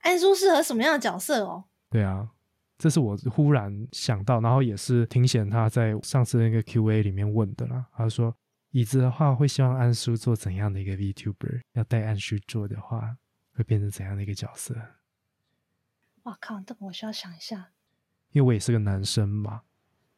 A: 安叔适合什么样的角色哦？
B: 对啊，这是我忽然想到，然后也是听显他在上次那个 Q&A 里面问的啦。他说椅子的话会希望安叔做怎样的一个 VTuber？要带安叔做的话，会变成怎样的一个角色？
A: 哇靠，这个我需要想一下。
B: 因为我也是个男生嘛，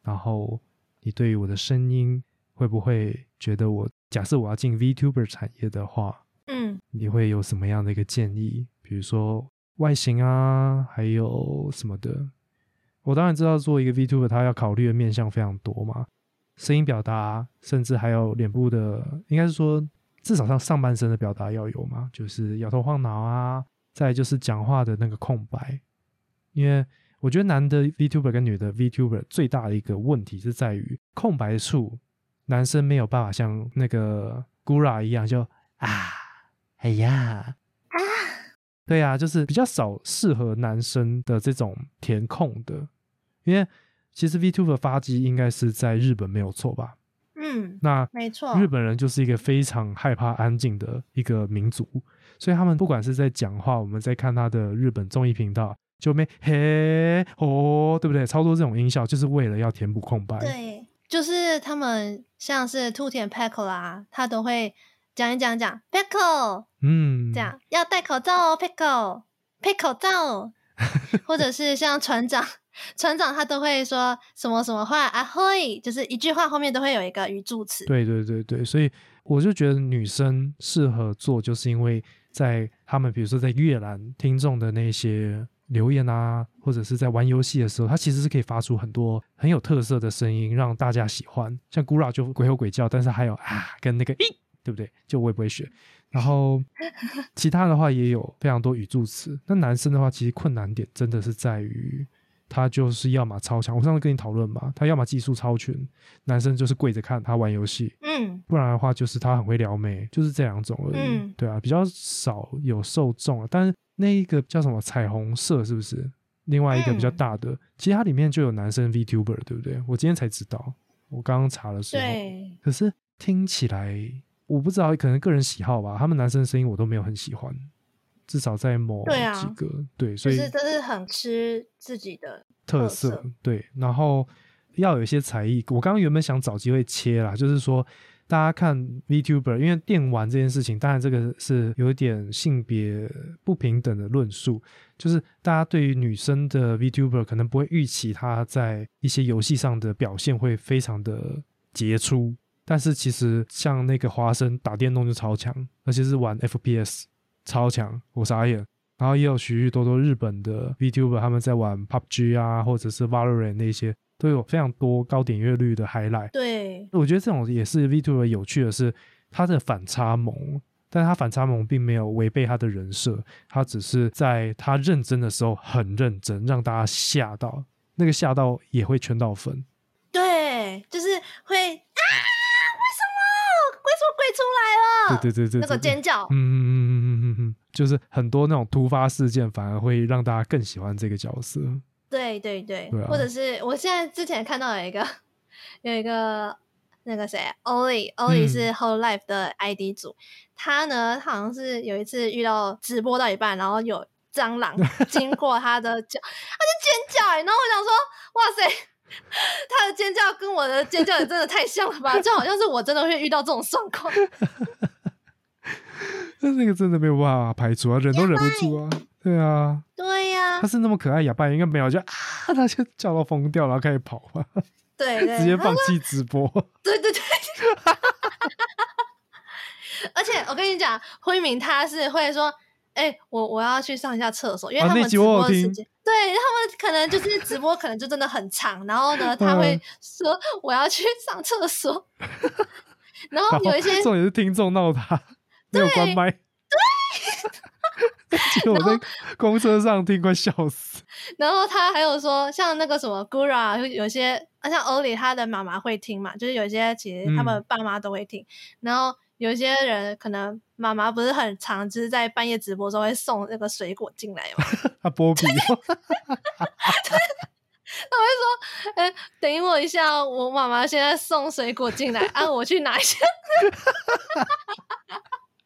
B: 然后你对于我的声音会不会觉得我假设我要进 VTuber 产业的话，
A: 嗯，
B: 你会有什么样的一个建议？比如说外形啊，还有什么的？我当然知道做一个 VTuber，他要考虑的面向非常多嘛，声音表达，甚至还有脸部的，应该是说至少上上半身的表达要有嘛，就是摇头晃脑啊，再就是讲话的那个空白，因为我觉得男的 VTuber 跟女的 VTuber 最大的一个问题是在于空白处，男生没有办法像那个 Gura 一样就啊，哎呀。啊，对呀、就是比较少适合男生的这种填空的，因为其实 VTuber 发迹应该是在日本没有错吧？
A: 嗯嗯，
B: 那
A: 没错，
B: 日本人就是一个非常害怕安静的一个民族，所以他们不管是在讲话，我们在看他的日本综艺频道，就没嘿哦，对不对？超多这种音效，就是为了要填补空白。
A: 对，就是他们像是兔田 p e c o 啦，他都会讲一讲讲 p e c o
B: 嗯，
A: 这样要戴口罩哦，Peckle，配口罩，或者是像船长，船长他都会说什么什么话啊会，就是一句话后面都会有一个语助词。
B: 对对对对，所以我就觉得女生适合做，就是因为在他们比如说在阅览听众的那些留言啊，或者是在玩游戏的时候，它其实是可以发出很多很有特色的声音，让大家喜欢。像 Gura 就鬼吼鬼叫，但是还有啊跟那个咦，对不对？就我也不会学。然后其他的话也有非常多语助词。那男生的话，其实困难点真的是在于他就是要么超强，我上次跟你讨论嘛，他要么技术超群，男生就是跪着看他玩游戏，
A: 嗯，
B: 不然的话就是他很会撩妹，就是这两种而已。
A: 嗯
B: 对啊，比较少有受众啊。但是那一个叫什么彩虹社是不是？另外一个比较
A: 嗯
B: 大的，其实它里面就有男生 VTuber，对不对？我今天才知道，我刚刚查的时候。
A: 对，
B: 可是听起来我不知道，可能个人喜好吧。他们男生的声音我都没有很喜欢，至少在某几个对，所以
A: 就是这是很吃自己的
B: 特色对，然后要有一些才艺。我刚刚原本想找机会切啦，就是说大家看 VTuber，因为电玩这件事情，当然这个是有一点性别不平等的论述，就是大家对于女生的 VTuber 可能不会预期她在一些游戏上的表现会非常的杰出。但是其实像那个花生打电动就超强，而且是玩 FPS 超强，我傻眼。然后也有许许多多日本的 VTuber 他们在玩 PUBG 啊，或者是 Valorant 那些，都有非常多高点阅率的 highlight。
A: 对，
B: 我觉得这种也是 VTuber 有趣的是，他的反差萌，但是他反差萌并没有违背他的人设，他只是在他认真的时候很认真，让大家吓到，那个吓到也会圈到粉。
A: 对，就是会啊，为什么？为什么鬼出来了？
B: 对对对对，
A: 那个尖叫，
B: 嗯嗯嗯嗯嗯嗯嗯，就是很多那种突发事件，反而会让大家更喜欢这个角色。
A: 对对对，
B: 对啊
A: 或者是我现在之前看到有一个有一个那个谁，Ollie，Ollie
B: 嗯
A: 是 Whole Life 的 ID 组，他呢好像是有一次遇到直播到一半，然后有蟑螂 经过他的脚，他就尖叫、欸，然后我想说，哇塞。他的尖叫跟我的尖叫也真的太像了吧？就好像是我真的会遇到这种状况。
B: 但那个真的没有办法排除啊，忍都忍不住啊。对啊，
A: 对呀、
B: 他是那么可爱，哑巴应该没有，就 啊，他就叫到疯掉，然后开始跑吧，
A: 对对，
B: 直接放弃直播。
A: 对 对对，而且我跟你讲，辉明他是会说，哎、我我要去上一下厕所，因为他们直播的时间，对他们可能就是直播，可能就真的很长，然后呢，他会
B: 嗯
A: 说我要去上厕所，然后
B: 然后
A: 有一些
B: 重点是听众闹他，没有关麦。对，结果我在公车上听，快笑死。
A: 然后他还有说，像那个什么 Gura，有有些啊，像欧里他的妈妈会听嘛，就是有些其实他们
B: 嗯
A: 爸妈都会听。然后有一些人可能妈妈不是很常，就是在半夜直播的时候会送那个水果进来嘛，
B: 他波比，
A: 哎、等我一下，我妈妈现在送水果进来，啊，我去拿一下，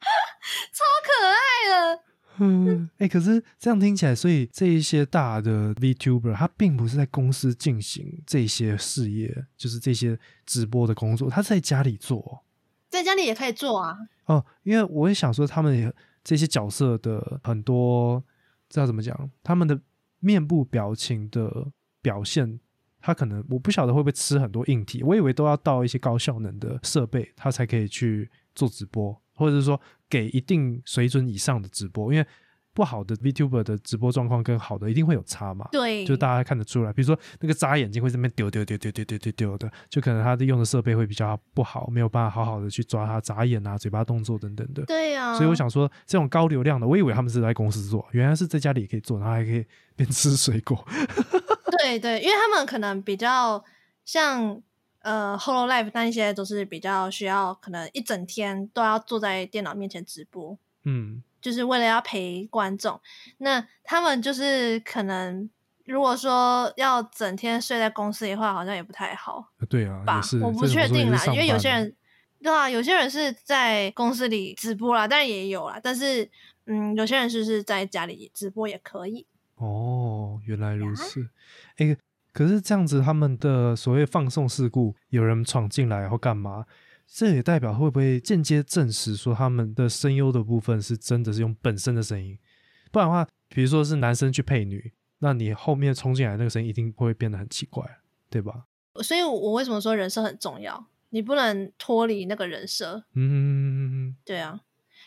A: 超可爱的。
B: 嗯，哎、可是这样听起来，所以这一些大的 VTuber，他并不是在公司进行这些事业，就是这些直播的工作，他是在家里做
A: 在家里也可以做啊，
B: 哦。因为我也想说，他们也这些角色的很多，知道怎么讲，他们的面部表情的表现，他可能我不晓得会不会吃很多硬体，我以为都要到一些高效能的设备，他才可以去做直播，或者是说给一定水准以上的直播，因为不好的 VTuber 的直播状况跟好的一定会有差嘛。
A: 对，
B: 就大家看得出来，比如说那个眨眼睛会这边丢丢丢丢丢丢丢丢的，就可能他的用的设备会比较不好，没有办法好好的去抓他眨眼啊、嘴巴动作等等的。
A: 对呀、啊，
B: 所以我想说，这种高流量的，我以为他们是在公司做，原来是在家里也可以做，然后还可以边吃水果。
A: 对对，因为他们可能比较像呃 Hololive 那一些都是比较需要可能一整天都要坐在电脑面前直播，
B: 嗯，
A: 就是为了要陪观众。那他们就是可能如果说要整天睡在公司的话，好像也不太好
B: 呃对啊，
A: 吧？我不确定啦，因为有些人，对啊，有些人是在公司里直播啦，当然也有啦，但是嗯，有些人是是在家里直播也可以。
B: 哦，原来如此。哎、可是这样子，他们的所谓放送事故，有人闯进来或干嘛，这也代表会不会间接证实说他们的声优的部分是真的是用本身的声音？不然的话，比如说是男生去配女，那你后面冲进来那个声音一定会变得很奇怪，对吧？
A: 所以我为什么说人设很重要？你不能脱离那个人设。
B: 嗯，
A: 对啊，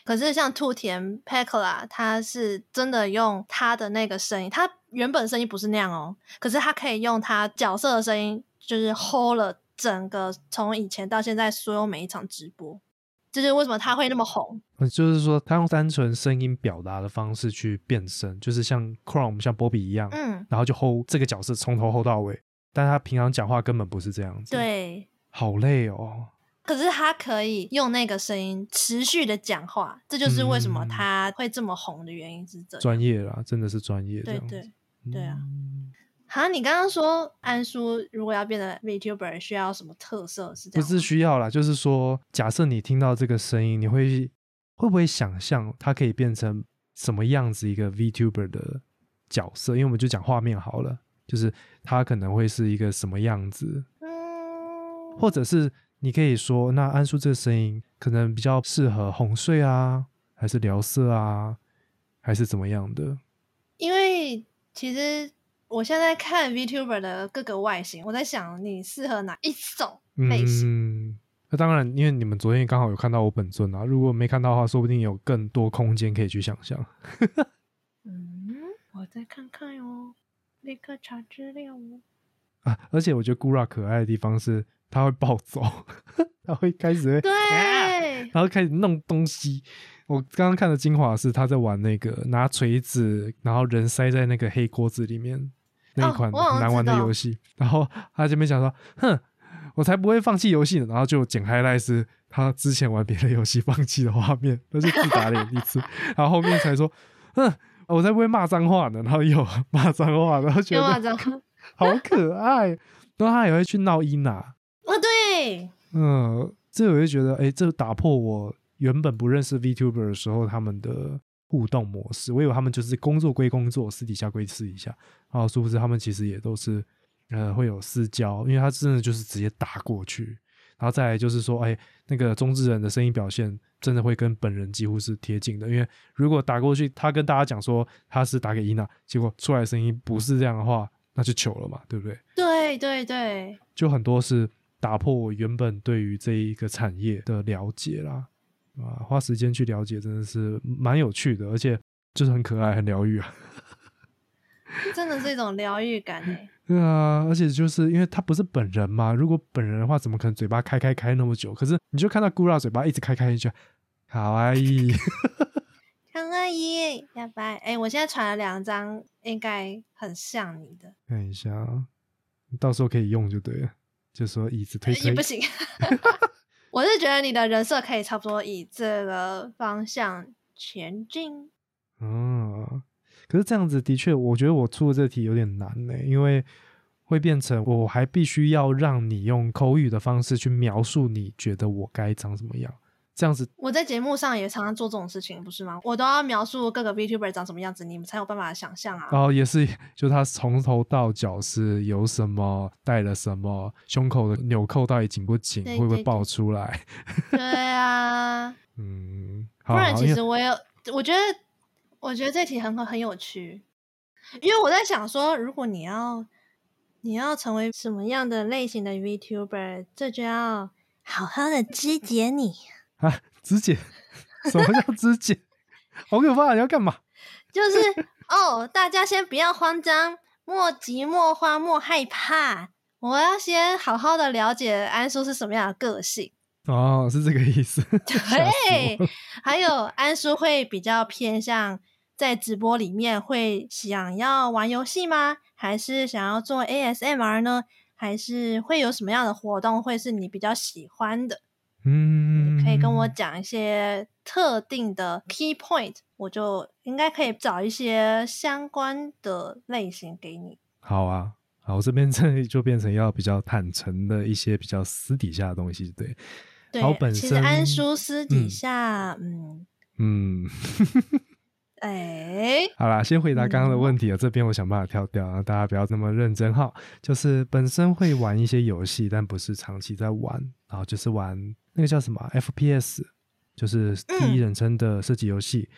A: 可是像兔田 p e k l a 他是真的用他的那个声音，他原本声音不是那样哦，可是他可以用他角色的声音，就是 hold 了整个从以前到现在所有每一场直播，这就是为什么他会那么红。
B: 呃就是说他用单纯声音表达的方式去变身，就是像 Chrome 像波比一样，
A: 嗯，
B: 然后就 hold 这个角色从头 hold 到尾，但他平常讲话根本不是这样子，，
A: 对。
B: 好累哦。
A: 可是他可以用那个声音持续的讲话，这就是为什么
B: 嗯
A: 他会这么红的原因是这样。
B: 专业啦，真的是专业这
A: 对。对对啊
B: 嗯
A: 好，你刚刚说安叔如果要变成 VTuber 需要什么特色？是这
B: 不
A: 样不？
B: 是需要啦，就是说，假设你听到这个声音，你会会不会想象他可以变成什么样子一个 VTuber 的角色？因为我们就讲画面好了，就是他可能会是一个什么样子，
A: 嗯，
B: 或者是你可以说，那安叔这个声音可能比较适合哄睡啊，还是聊色啊，还是怎么样的？
A: 因为其实我现在看 VTuber 的各个外形，我在想你适合哪一种类型？
B: 嗯，那当然，因为你们昨天刚好有看到我本尊啊，如果没看到的话，说不定有更多空间可以去想象。
A: 嗯，我再看看哟，立刻查资料哦。
B: 啊，而且我觉得 Gura 可爱的地方是，他会暴走，他会开始会，
A: 对，
B: 然后开始弄东西。我刚刚看的精华是他在玩那个拿锤子，然后人塞在那个黑锅子里面那一款难玩的游戏。然后他这边讲说，哼，我才不会放弃游戏呢。然后就剪开来是他之前玩别的游戏放弃的画面，那就自打脸一次。然后后面才说，哼，我才不会骂脏话呢。然后又骂脏话，然后觉得。好可爱。然后他也会去闹伊娜，
A: 哦，对，
B: 嗯，这我就觉得，哎、这打破我原本不认识 VTuber 的时候他们的互动模式。我以为他们就是工作归工作，私底下归私底下，然后殊不知他们其实也都是呃会有私交，因为他真的就是直接打过去。然后再来就是说，哎、那个中之人的声音表现真的会跟本人几乎是贴近的，因为如果打过去，他跟大家讲说他是打给伊娜，结果出来的声音不是这样的话，那就糗了嘛，对不对？
A: 对对对，
B: 就很多是打破我原本对于这一个产业的了解啦，啊，花时间去了解真的是蛮有趣的，而且就是很可爱、很疗愈啊。
A: 真的是一种疗愈感诶。
B: 对啊，而且就是因为他不是本人嘛，如果本人的话，怎么可能嘴巴开开开那么久？可是你就看到 Gura 嘴巴一直开开，就好阿姨，
A: 康阿姨，要不然，哎，我现在传了两张，应该很像你的，
B: 看一下啊，到时候可以用就对了。就说椅子推推
A: 不行。我是觉得你的人设可以差不多以这个方向前进。
B: 嗯，可是这样子的确，我觉得我出的这题有点难呢，因为会变成我还必须要让你用口语的方式去描述你觉得我该长什么样，这样子
A: 我在节目上也常常做这种事情，不是吗？我都要描述各个 VTuber 长什么样子，你们才有办法想象啊。
B: 然后也是，就他从头到脚是有什么，带了什么，胸口的纽扣到底紧不紧，
A: 对对
B: 会不会爆出来？
A: 对啊，
B: 嗯，
A: 不然其实我有，我觉得，我觉得这题很很有趣，因为我在想说，如果你要你要成为什么样的类型的 VTuber，这就要好好的肢解你，
B: 啊，肢解，什么叫肢解？好可怕！你要干嘛？
A: 就是哦，大家先不要慌张，莫急莫慌莫害怕，我要先好好的了解安叔是什么样的个性。
B: 哦，是这个意思。
A: 对，还有安叔会比较偏向在直播里面会想要玩游戏吗？还是想要做 ASMR 呢？还是会有什么样的活动会是你比较喜欢的？
B: 嗯，
A: 可以跟我讲一些特定的 key point，我就应该可以找一些相关的类型给你。
B: 好啊，好，这边 这就变成要比较坦诚的一些比较私底下的东西，对。
A: 对
B: 好，本
A: 其实安叔私底
B: 嗯
A: 下，嗯，
B: 嗯，
A: 哎、
B: 好啦，先回答刚刚的
A: 嗯
B: 问题啊，这边我想办法跳掉啊，大家不要那么认真哈。就是本身会玩一些游戏，但不是长期在玩，然后就是玩那个叫什么啊 FPS，就是第一人称的射击游戏。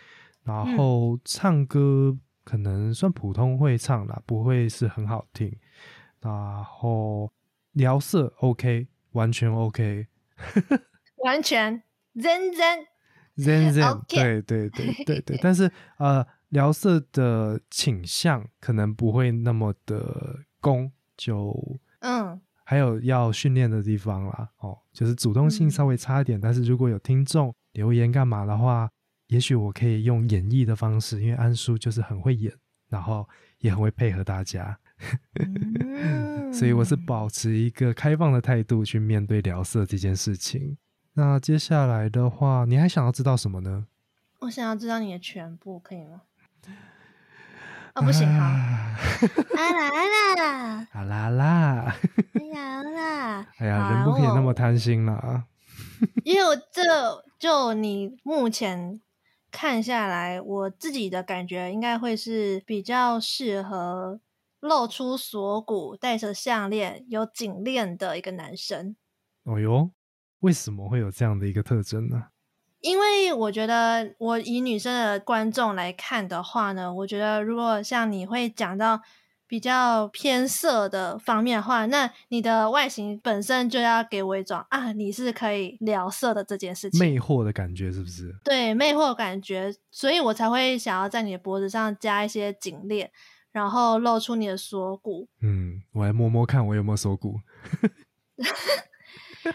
B: 然后唱歌可能算普通会唱啦，不会是很好听。然后聊色 OK，完全 OK。
A: 完全认真，
B: Zen Zen，对对对对对，但是呃，聊色的倾向可能不会那么的攻，就
A: 嗯，
B: 还有要训练的地方啦。哦，就是主动性
A: 嗯。
B: 稍微差一点，但是如果有听众留言干嘛的话，也许我可以用演绎的方式，因为安叔就是很会演，然后也很会配合大家，
A: 嗯
B: 所以我是保持一个开放的态度去面对聊色这件事情。那接下来的话，你还想要知道什么呢？
A: 我想要知道你的全部，可以吗？哦，不行，好，
B: 啊
A: 啊啦啊啦，
B: 好啦啦，
A: 哎呀啦，
B: 哎呀，
A: 好
B: 人不可以那么
A: 我
B: 贪心啦。
A: 因为我这就你目前看下来，我自己的感觉应该会是比较适合露出锁骨、戴着项链、有颈链的一个男生。
B: 哦哟，为什么会有这样的一个特征呢？
A: 因为我觉得，我以女生的观众来看的话呢，我觉得如果像你会讲到比较偏色的方面的话，那你的外形本身就要给我一种啊，你是可以聊色的这件事情。
B: 魅惑的感觉是不是？
A: 对魅惑感觉，所以我才会想要在你的脖子上加一些颈链，然后露出你的锁骨，
B: 嗯，我来摸摸看我有没有锁骨。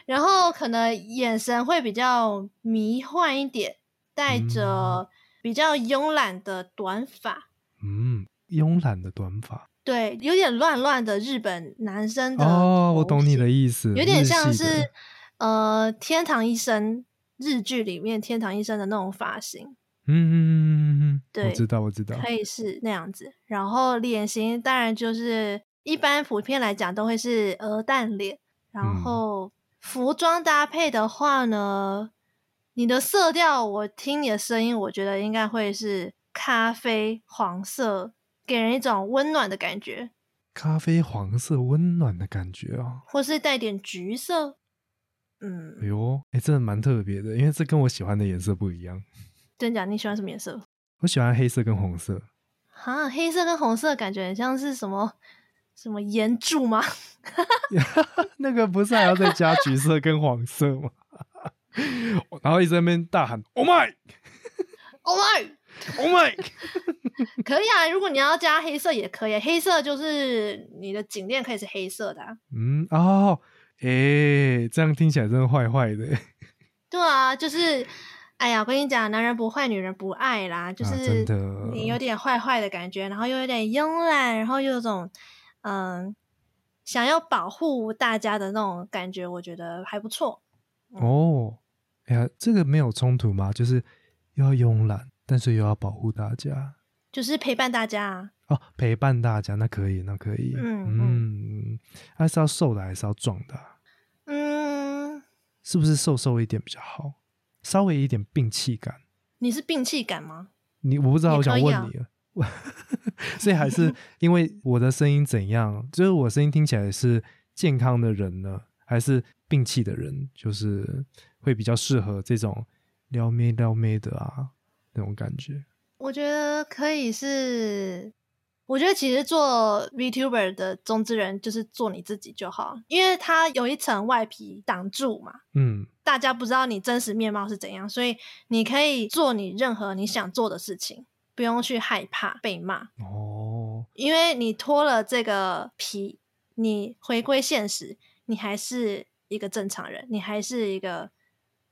A: 然后可能眼神会比较迷幻一点，带着比较慵懒的短发，
B: 嗯，慵懒的短发。
A: 对，有点乱乱的日本男生的
B: 哦，我懂你的意思，
A: 有点像是呃天堂医生日剧里面天堂医生的那种发型。
B: 嗯嗯嗯嗯嗯嗯，我知道，我知道。
A: 可以是那样子。然后脸型当然就是一般普遍来讲都会是鹅蛋脸。然
B: 嗯
A: 后服装搭配的话呢，你的色调，我听你的声音，我觉得应该会是咖啡黄色，给人一种温暖的感觉，
B: 咖啡黄色温暖的感觉哦。
A: 或是带点橘色。嗯
B: 哎，呦，哎，真的蛮特别的，因为这跟我喜欢的颜色不一样。
A: 真假？你喜欢什么颜色？
B: 我喜欢黑色跟红色。
A: 哈，黑色跟红色感觉很像是什么什么岩柱吗？
B: 那个不是还要再加橘色跟黄色吗？然后一直在那边大喊 “Oh my,
A: Oh
B: my！Oh my”，
A: 可以啊，如果你要加黑色也可以，黑色就是你的颈链可以是黑色的、啊。
B: 嗯哦，哎，这样听起来真的坏坏的。
A: 对啊，就是，哎呀，我跟你讲，男人不坏，女人不爱啦，就
B: 啊
A: 是你有点坏坏的感觉，然后又有点慵懒，然后又有种嗯想要保护大家的那种感觉，我觉得还不错。
B: 哦，哎呀，这个没有冲突吗？就是又要慵懒，但是又要保护大家
A: 就是陪伴大家啊，
B: 哦，陪伴大家，那可以，那可以。
A: 嗯
B: 嗯，还是要瘦的，还是要壮的啊、
A: 嗯，
B: 是不是瘦瘦一点比较好？稍微一点病气感。
A: 你是病气感吗？
B: 你我不知道，
A: 也
B: 我想问你了。所以还是因为我的声音怎样，就是我声音听起来是健康的人呢，还是病气的人，就是会比较适合这种撩妹撩妹的啊那种感觉。
A: 我觉得可以是，我觉得其实做 VTuber 的中之人就是做你自己就好，因为它有一层外皮挡住嘛，
B: 嗯。
A: 大家不知道你真实面貌是怎样，所以你可以做你任何你想做的事情，不用去害怕被骂，
B: 哦，
A: 因为你脱了这个皮，你回归现实，你还是一个正常人，你还是一个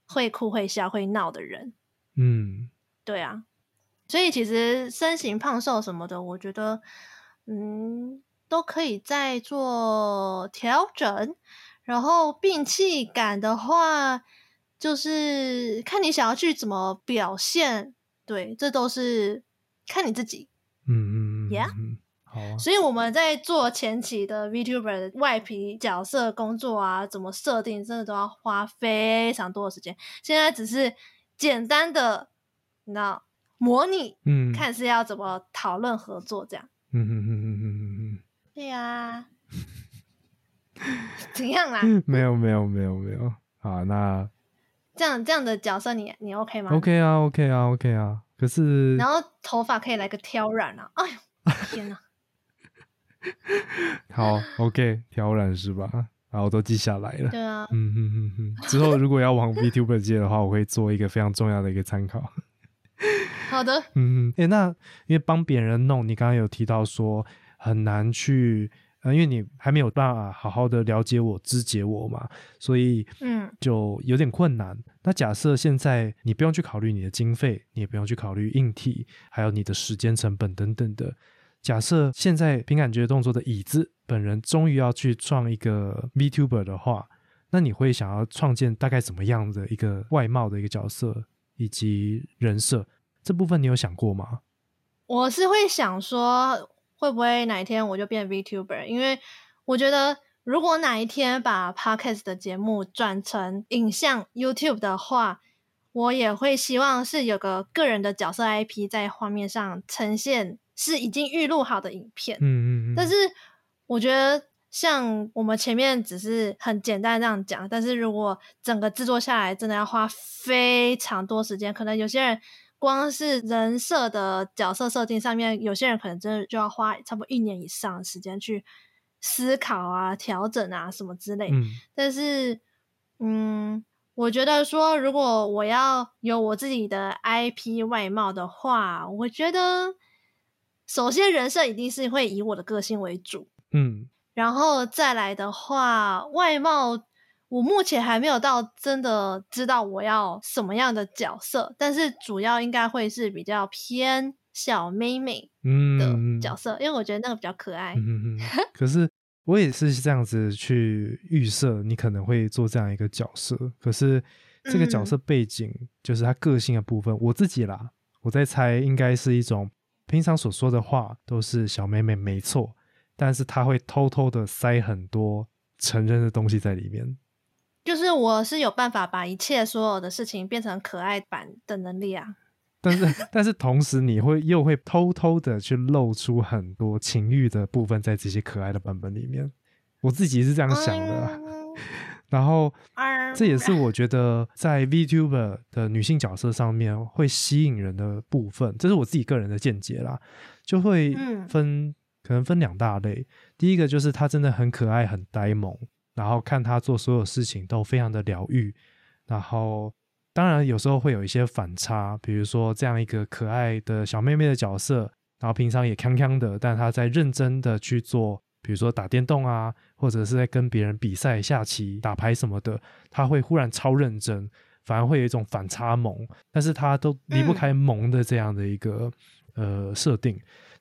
A: 会哭会笑会闹的人。
B: 嗯
A: 对啊，所以其实身形胖瘦什么的，我觉得，嗯，都可以再做调整。然后病气感的话，就是看你想要去怎么表现，对，这都是看你自己。
B: 嗯嗯嗯
A: Yeah
B: 嗯，好
A: 所以我们在做前期的 VTuber 的外皮角色工作啊，怎么设定，真的都要花非常多的时间。现在只是简单的，你知道，模拟，
B: 嗯，
A: 看是要怎么讨论合作这样。
B: 嗯嗯嗯嗯嗯嗯
A: 对呀、怎样啦？
B: 嗯，没有没有没有没有，好，那
A: 这样这样的角色你你 OK 吗
B: OK 啊 OK 啊 OK 啊，可是
A: 然后头发可以来个挑染啊！哎呦，天哪！
B: 好 OK 挑染是吧？然后都记下来了。
A: 对啊，
B: 嗯嗯嗯嗯，之后如果要往 VTuber 界的话，我会做一个非常重要的一个参考。
A: 好的，
B: 嗯，诶，那因为帮别人弄，你刚刚有提到说很难去，呃，因为你还没有办法好好的了解我、肢解我嘛，所以
A: 嗯
B: 就有点困难。那假设现在你不用去考虑你的经费，你也不用去考虑硬体，还有你的时间成本等等的。假设现在凭感觉动作的椅子本人终于要去创一个 VTuber 的话，那你会想要创建大概怎么样的一个外貌的一个角色以及人设？这部分你有想过吗？
A: 我是会想说，会不会哪一天我就变 VTuber？因为我觉得，如果哪一天把 Podcast 的节目转成影像 YouTube 的话，我也会希望是有个个人的角色 IP 在画面上呈现，是已经预录好的影片。
B: 嗯嗯嗯。
A: 但是我觉得，像我们前面只是很简单这样讲，但是如果整个制作下来，真的要花非常多时间。可能有些人光是人设的角色设定上面，有些人可能真的就要花差不多一年以上的时间去思考啊、调整啊什么之类。
B: 嗯。
A: 但是，嗯，我觉得说，如果我要有我自己的 IP 外貌的话，我觉得首先人设一定是会以我的个性为主，
B: 嗯。
A: 然后再来的话，外貌我目前还没有到真的知道我要什么样的角色，但是主要应该会是比较偏小妹妹的
B: 嗯
A: 角色，因为我觉得那个比较可爱。
B: 嗯嗯嗯。可是我也是这样子去预设，你可能会做这样一个角色。可是这个角色背景，就是他个性的部分，我自己啦，我在猜，应该是一种平常所说的话都是小妹妹没错，但是他会偷偷的塞很多成人的东西在里面。
A: 就是我是有办法把一切所有的事情变成可爱版的能力啊。
B: 但是，但是同时，你会又会偷偷的去露出很多情欲的部分在这些可爱的版本里面。我自己是这样想的啊、
A: 嗯
B: 然后
A: 嗯
B: 这也是我觉得在 VTuber 的女性角色上面会吸引人的部分，这是我自己个人的见解啦。就会
A: 嗯
B: 分、可能分两大类，第一个就是她真的很可爱、很呆萌，然后看她做所有事情都非常的疗愈，然后当然有时候会有一些反差，比如说这样一个可爱的小妹妹的角色，然后平常也康康的，但她在认真的去做，比如说打电动啊，或者是在跟别人比赛下棋、打牌什么的，她会忽然超认真，反而会有一种反差萌，但是她都离不
A: 嗯。
B: 开萌的这样的一个、呃设定。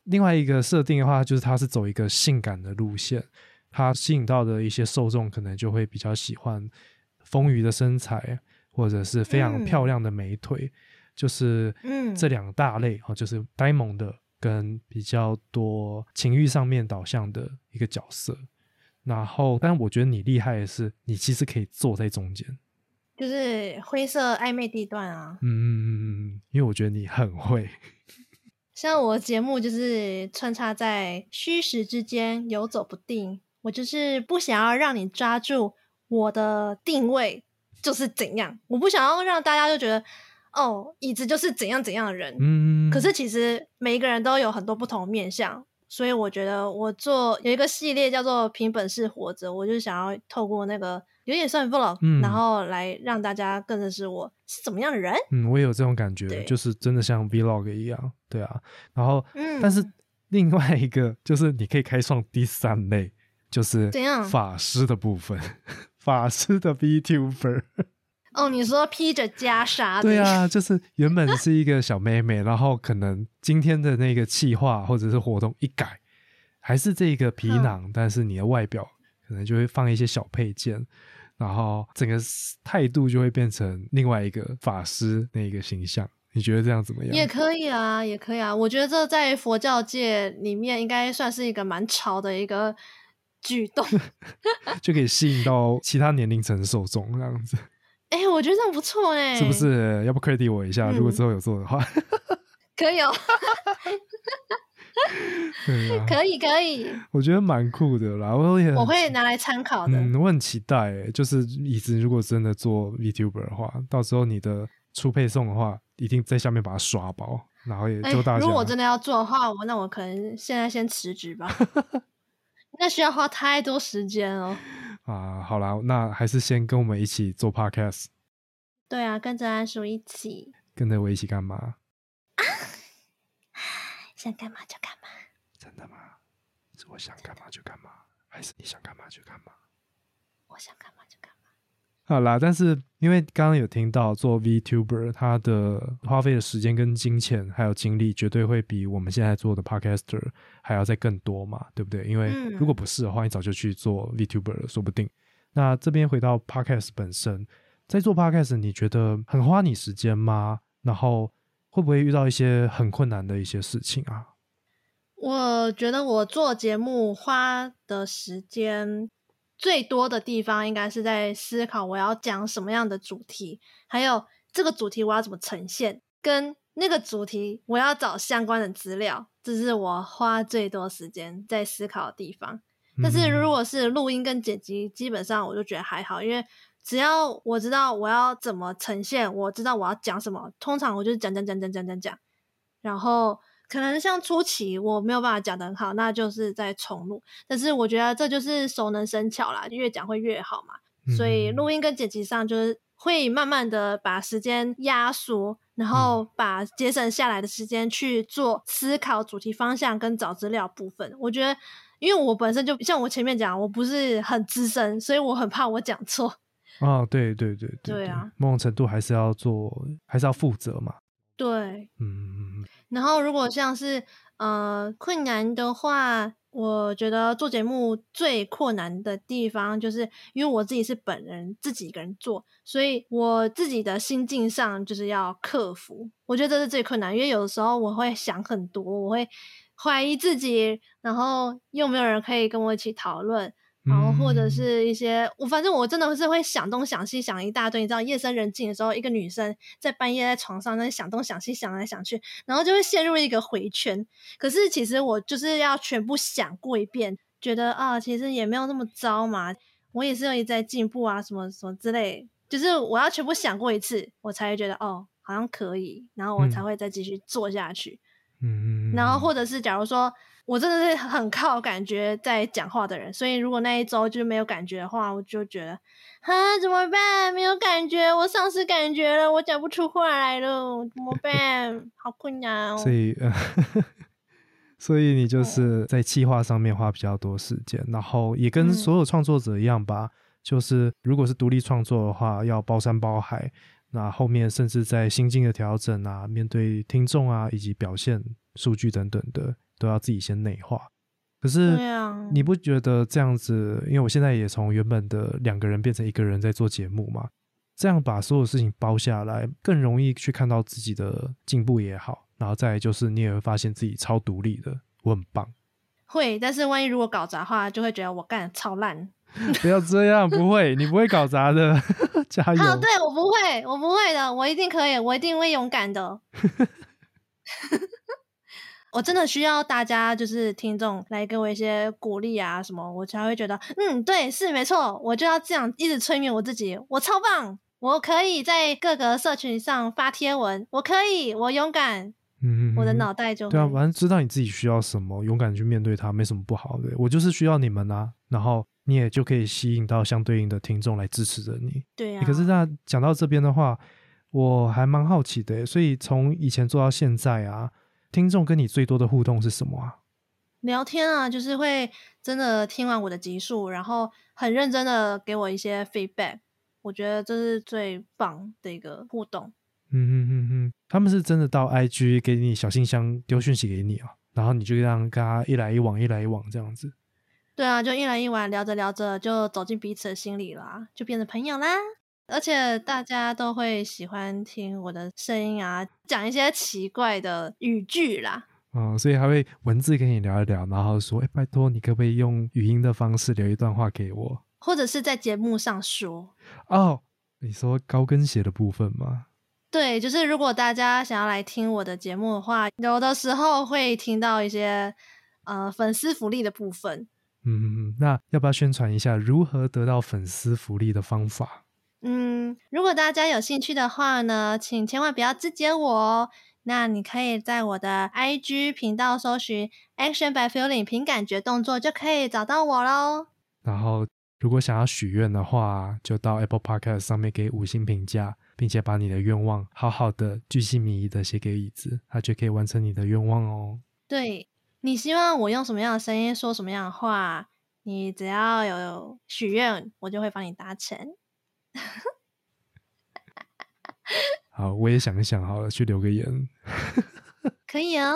B: 另外一个设定的话，就是她是走一个性感的路线，她吸引到的一些受众可能就会比较喜欢丰腴的身材，或者是非常
A: 嗯
B: 漂亮的美腿，就是
A: 嗯
B: 这两大类哦，就是呆萌的跟比较多情欲上面导向的一个角色。然后，但我觉得你厉害的是，你其实可以坐在中间，
A: 就是灰色暧昧地段啊。
B: 嗯嗯嗯嗯嗯，因为我觉得你很会，
A: 像我节目就是穿插在虚实之间游走不定，我就是不想要让你抓住我的定位就是怎样，我不想要让大家就觉得哦，椅子就是怎样怎样的人。
B: 嗯，
A: 可是其实每一个人都有很多不同面相，所以我觉得我做有一个系列叫做“凭本事活着”，我就想要透过那个有点算 vlog，、
B: 嗯
A: 然后来让大家更认识我是怎么样的人。
B: 嗯，我也有这种感觉，就是真的像 Vlog 一样，对啊。然后，
A: 嗯
B: 但是另外一个就是你可以开创第三类，就是
A: 怎样
B: 法师的部分，法师的 VTuber。
A: 哦，你说披着袈裟的，
B: 对啊，就是原本是一个小妹妹，然后可能今天的那个气化或者是活动一改，还是这个皮囊，但是你的外表可能就会放一些小配件，然后整个态度就会变成另外一个法师那个形象。你觉得这样怎么样？
A: 也可以啊，也可以啊。我觉得这在佛教界里面应该算是一个蛮潮的一个举动。
B: 就可以吸引到其他年龄层的受众，这样子。
A: 哎、我觉得这样不错哎、
B: 是不？是？要不 credit 我一下？如果
A: 嗯
B: 之后有做的话，
A: 可以哦，
B: 啊，
A: 可以可以，
B: 我觉得蛮酷的啦。我也很
A: 我会拿来参考的。
B: 嗯，我很期待欸，就是椅子如果真的做 VTuber 的话，到时候你的出配送的话，一定在下面把它刷爆，然后也
A: 哎、
B: 就大家。
A: 如果我真的要做的话，我那我可能现在先辞职吧。那需要花太多时间哦。
B: 啊，好啦，那还是先跟我们一起做 Podcast，
A: 对啊，跟着安叔一起，
B: 跟着我一起干嘛？
A: 啊 想干嘛就干嘛。
B: 真的吗？是我想干嘛就干嘛，还是你想干嘛就干嘛？
A: 我想干嘛就干嘛。
B: 好啦，但是因为刚刚有听到做 VTuber，他的花费的时间跟金钱还有精力，绝对会比我们现在做的 Podcaster 还要再更多嘛，对不对？因为
A: 嗯
B: 如果不是的话，你早就去做 VTuber 了，说不定。那这边回到 Podcast 本身，在做 Podcast，你觉得很花你时间吗？然后会不会遇到一些很困难的一些事情啊？
A: 我觉得我做节目花的时间最多的地方，应该是在思考我要讲什么样的主题，还有这个主题我要怎么呈现，跟那个主题我要找相关的资料，这是我花最多时间在思考的地方。但是如
B: 嗯
A: 果是录音跟剪辑，基本上我就觉得还好，因为只要我知道我要怎么呈现，我知道我要讲什么，通常我就是讲讲讲讲讲讲讲，然后可能像初期我没有办法讲得很好，那就是在重录。但是我觉得这就是熟能生巧啦，越讲会越好嘛。所以
B: 嗯
A: 录音跟剪辑上就是会慢慢的把时间压缩，然后把节省下来的时间去做思考主题方向跟找资料部分。我觉得，因为我本身就像我前面讲，我不是很资深，所以我很怕我讲错。
B: 哦，对对对对
A: 对啊，
B: 某种程度还是要做，还是要负责嘛。
A: 对，
B: 嗯嗯嗯
A: 然后如果像是呃困难的话，我觉得做节目最困难的地方，就是因为我自己是本人自己一个人做，所以我自己的心境上就是要克服。我觉得这是最困难，因为有的时候我会想很多，我会怀疑自己，然后又没有人可以跟我一起讨论。然后或者
B: 嗯
A: 是一些我反正我真的是会想东想西想一大堆，你知道夜深人静的时候，一个女生在半夜在床上那想东想西想来想去，然后就会陷入一个回圈。可是其实我就是要全部想过一遍，觉得啊，其实也没有那么糟嘛，我也是有一直在进步啊，什么什么之类，就是我要全部想过一次，我才会觉得哦，好像可以，然后我才
B: 嗯
A: 会再继续做下去。
B: 嗯嗯，
A: 然后或者是假如说我真的是很靠感觉在讲话的人，所以如果那一周就没有感觉的话，我就觉得啊怎么办？没有感觉，我丧失感觉了，我讲不出话来了，怎么办？好困难哦。
B: 所以呃，所以你就
A: 哦
B: 是在企划上面花比较多时间，然后也跟
A: 嗯
B: 所有创作者一样吧，就是如果是独立创作的话，要包山包海。那后面甚至在心境的调整啊，面对听众啊，以及表现数据等等的，都要自己先内化。可是你不觉得这样子？因为我现在也从原本的两个人变成一个人在做节目嘛，这样把所有事情包下来，更容易去看到自己的进步也好，然后再就是你也会发现自己超独立的，我很棒。
A: 会，但是万一如果搞砸的话，就会觉得我干的超烂。
B: 不要这样，不会，你不会搞砸的，加油！
A: 好，对我不会，我不会的，我一定可以，我一定会勇敢的。我真的需要大家就是听众来给我一些鼓励啊什么，我才会觉得，嗯，对，是没错，我就要这样一直催眠我自己，我超棒，我可以在各个社群上发贴文，我可以，我勇敢，
B: 嗯，
A: 我的
B: 嗯
A: 脑袋就
B: 对啊，反正知道你自己需要什么，勇敢去面对它，没什么不好的。我就是需要你们啊，然后你也就可以吸引到相对应的听众来支持着你。
A: 对啊。
B: 可是那讲到这边的话，我还蛮好奇的，所以从以前做到现在啊，听众跟你最多的互动是什么啊？
A: 聊天啊，就是会真的听完我的集数，然后很认真的给我一些 feedback，我觉得这是最棒的一个互动。
B: 嗯嗯嗯嗯，他们是真的到 IG 给你小信箱丢讯息给你啊，然后你就这样跟他一来一往，一来一往这样子。
A: 对啊，就一来一往聊着聊着就走进彼此的心里啦，就变成朋友啦。而且大家都会喜欢听我的声音啊，讲一些奇怪的语句啦。
B: 哦，所以还会文字跟你聊一聊，然后说：“哎，拜托你可不可以用语音的方式留一段话给我？”
A: 或者是在节目上说。
B: 哦，你说高跟鞋的部分吗？
A: 对，就是如果大家想要来听我的节目的话，有的时候会听到一些呃粉丝福利的部分。
B: 嗯，那要不要宣传一下如何得到粉丝福利的方法？
A: 嗯，如果大家有兴趣的话呢，请千万不要自接我哦。那你可以在我的 IG 频道搜寻 Action by Feeling 凭感觉动作，就可以找到我喽。
B: 然后，如果想要许愿的话，就到 Apple Podcast 上面给五星评价，并且把你的愿望好好的、巨细靡遗的写给椅子，它就可以完成你的愿望哦。
A: 对你希望我用什么样的声音说什么样的话，你只要有许愿，我就会帮你达成。
B: 好，我也想一想，好了，去留个言。
A: 可以啊，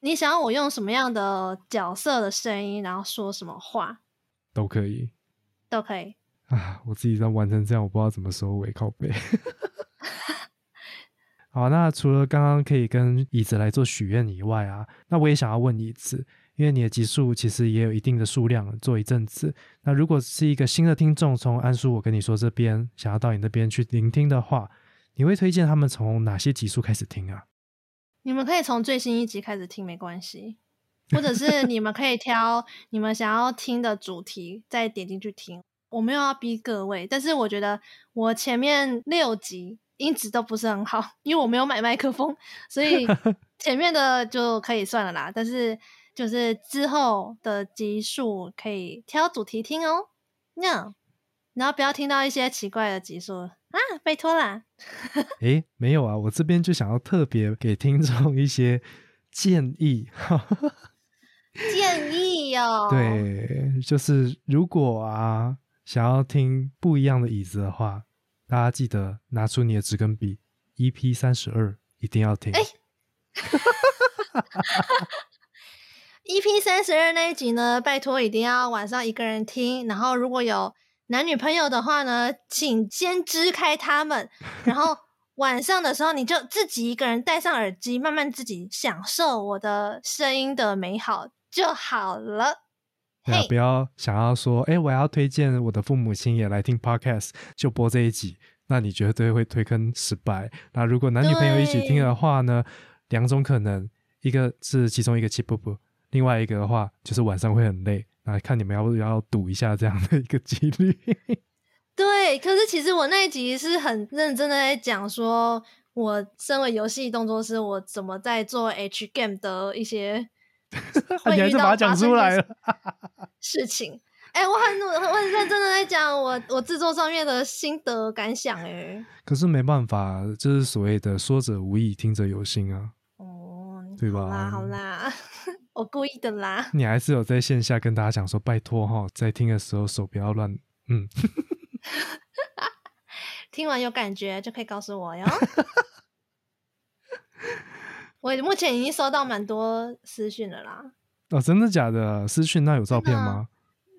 A: 你想要我用什么样的角色的声音，然后说什么话，
B: 都可以，
A: 都可以。
B: 啊，我自己在完成这样，我不知道怎么收尾靠背。好，那除了刚刚可以跟椅子来做许愿以外啊，那我也想要问椅子。因为你的集数其实也有一定的数量，做一阵子。那如果是一个新的听众，从安叔我跟你说这边想要到你那边去聆听的话，你会推荐他们从哪些集数开始听啊？
A: 你们可以从最新一集开始听，没关系。或者是你们可以挑你们想要听的主题，再点进去听。我没有要逼各位，但是我觉得我前面六集音质都不是很好，因为我没有买麦克风，所以 前面的就可以算了啦。但是。就是之后的集数可以挑主题听哦，那然后不要听到一些奇怪的集数啊，拜托啦。
B: 诶，没有啊，我这边就想要特别给听众一些建议。
A: 建议哦，
B: 对，就是如果啊想要听不一样的椅子的话，大家记得拿出你的纸跟笔，EP 三十二一定要听。
A: E.P. 三十二那一集呢，拜托一定要晚上一个人听。然后如果有男女朋友的话呢，请先支开他们，然后 晚上的时候你就自己一个人戴上耳机，慢慢自己享受我的声音的美好就好了。
B: 对，不要想要说，哎，我要推荐我的父母亲也来听 Podcast，就播这一集，那你绝对会推坑失败。那如果男女朋友一起听的话呢，两种可能，一个是其中一个气不不。另外一个的话，就是晚上会很累，那看你们要不要赌一下这样的一个几率。
A: 对，可是其实我那一集是很认真的在讲，说我身为游戏动作师，我怎么在做 H game 的一些，
B: 你还是把它讲出来了
A: 事情。哎，我很努，我很认真的在讲我我制作上面的心得感想。哎，
B: 可是没办法，就是所谓的说者无意，听者有心啊。
A: 哦，
B: 对吧？
A: 好啦，好啦。我故意的啦！
B: 你还是有在线下跟大家讲说，拜托哈，在听的时候手不要乱。嗯，
A: 听完有感觉就可以告诉我哟。我目前已经收到蛮多私讯了啦。
B: 哦，真的假的？私讯那有照片吗？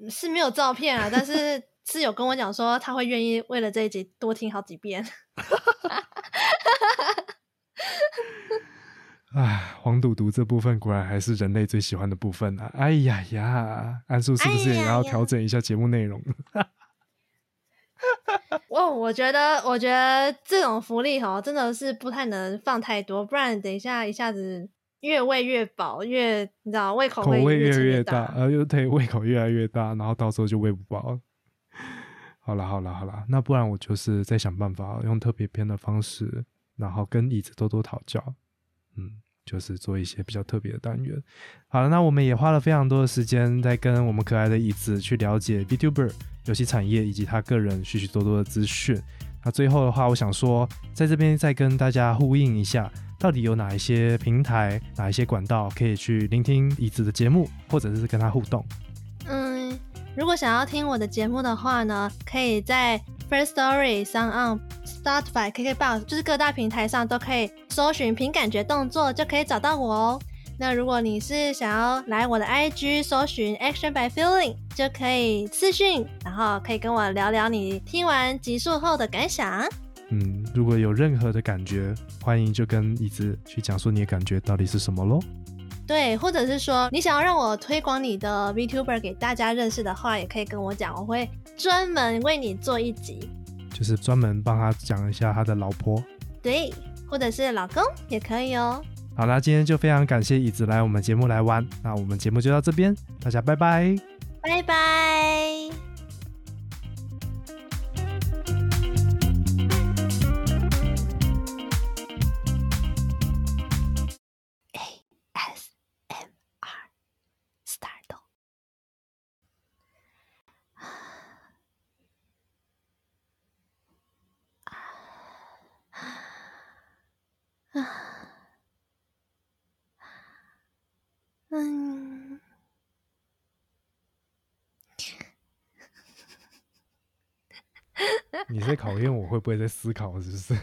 A: 是没有照片啊，但是是有跟我讲说他会愿意为了这一集多听好几遍。
B: 唉，黄赌毒这部分果然还是人类最喜欢的部分啊！哎呀呀，安叔是不是也要调整一下节目内容？
A: 哦我觉得，我觉得这种福利哈，真的是不太能放太多，不然等一下一下子越喂越饱，越你知道胃口
B: 口味
A: 越
B: 越
A: 大，
B: 呃，又对胃口越来越大，然后到时候就喂不饱。好了好了好了，那不然我就是再想办法用特别篇的方式，然后跟椅子多多讨教，嗯。就是做一些比较特别的单元。好了，那我们也花了非常多的时间在跟我们可爱的椅子去了解 VTuber 游戏产业以及他个人许许多多的资讯。那最后的话，我想说，在这边再跟大家呼应一下，到底有哪一些平台、哪一些管道可以去聆听椅子的节目，或者是跟他互动。
A: 如果想要听我的节目的话呢，可以在。First Story、s o n Spotify、KKBox，就是各大平台上都可以搜寻“凭感觉动作”就可以找到我哦。那如果你是想要来我的 IG 搜寻 Action by Feeling，就可以私讯，然后可以跟我聊聊你听完集数后的感想。
B: 嗯，如果有任何的感觉，欢迎就跟椅子去讲述你的感觉到底是什么喽。
A: 对，或者是说你想要让我推广你的 VTuber 给大家认识的话，也可以跟我讲，我会专门为你做一集。
B: 就是专门帮他讲一下他的老婆。
A: 对，或者是老公也可以哦。
B: 好啦，今天就非常感谢椅子来我们节目来玩，那我们节目就到这边，大家拜拜。
A: 拜拜。
B: 你在考验我会不会在思考，是不是？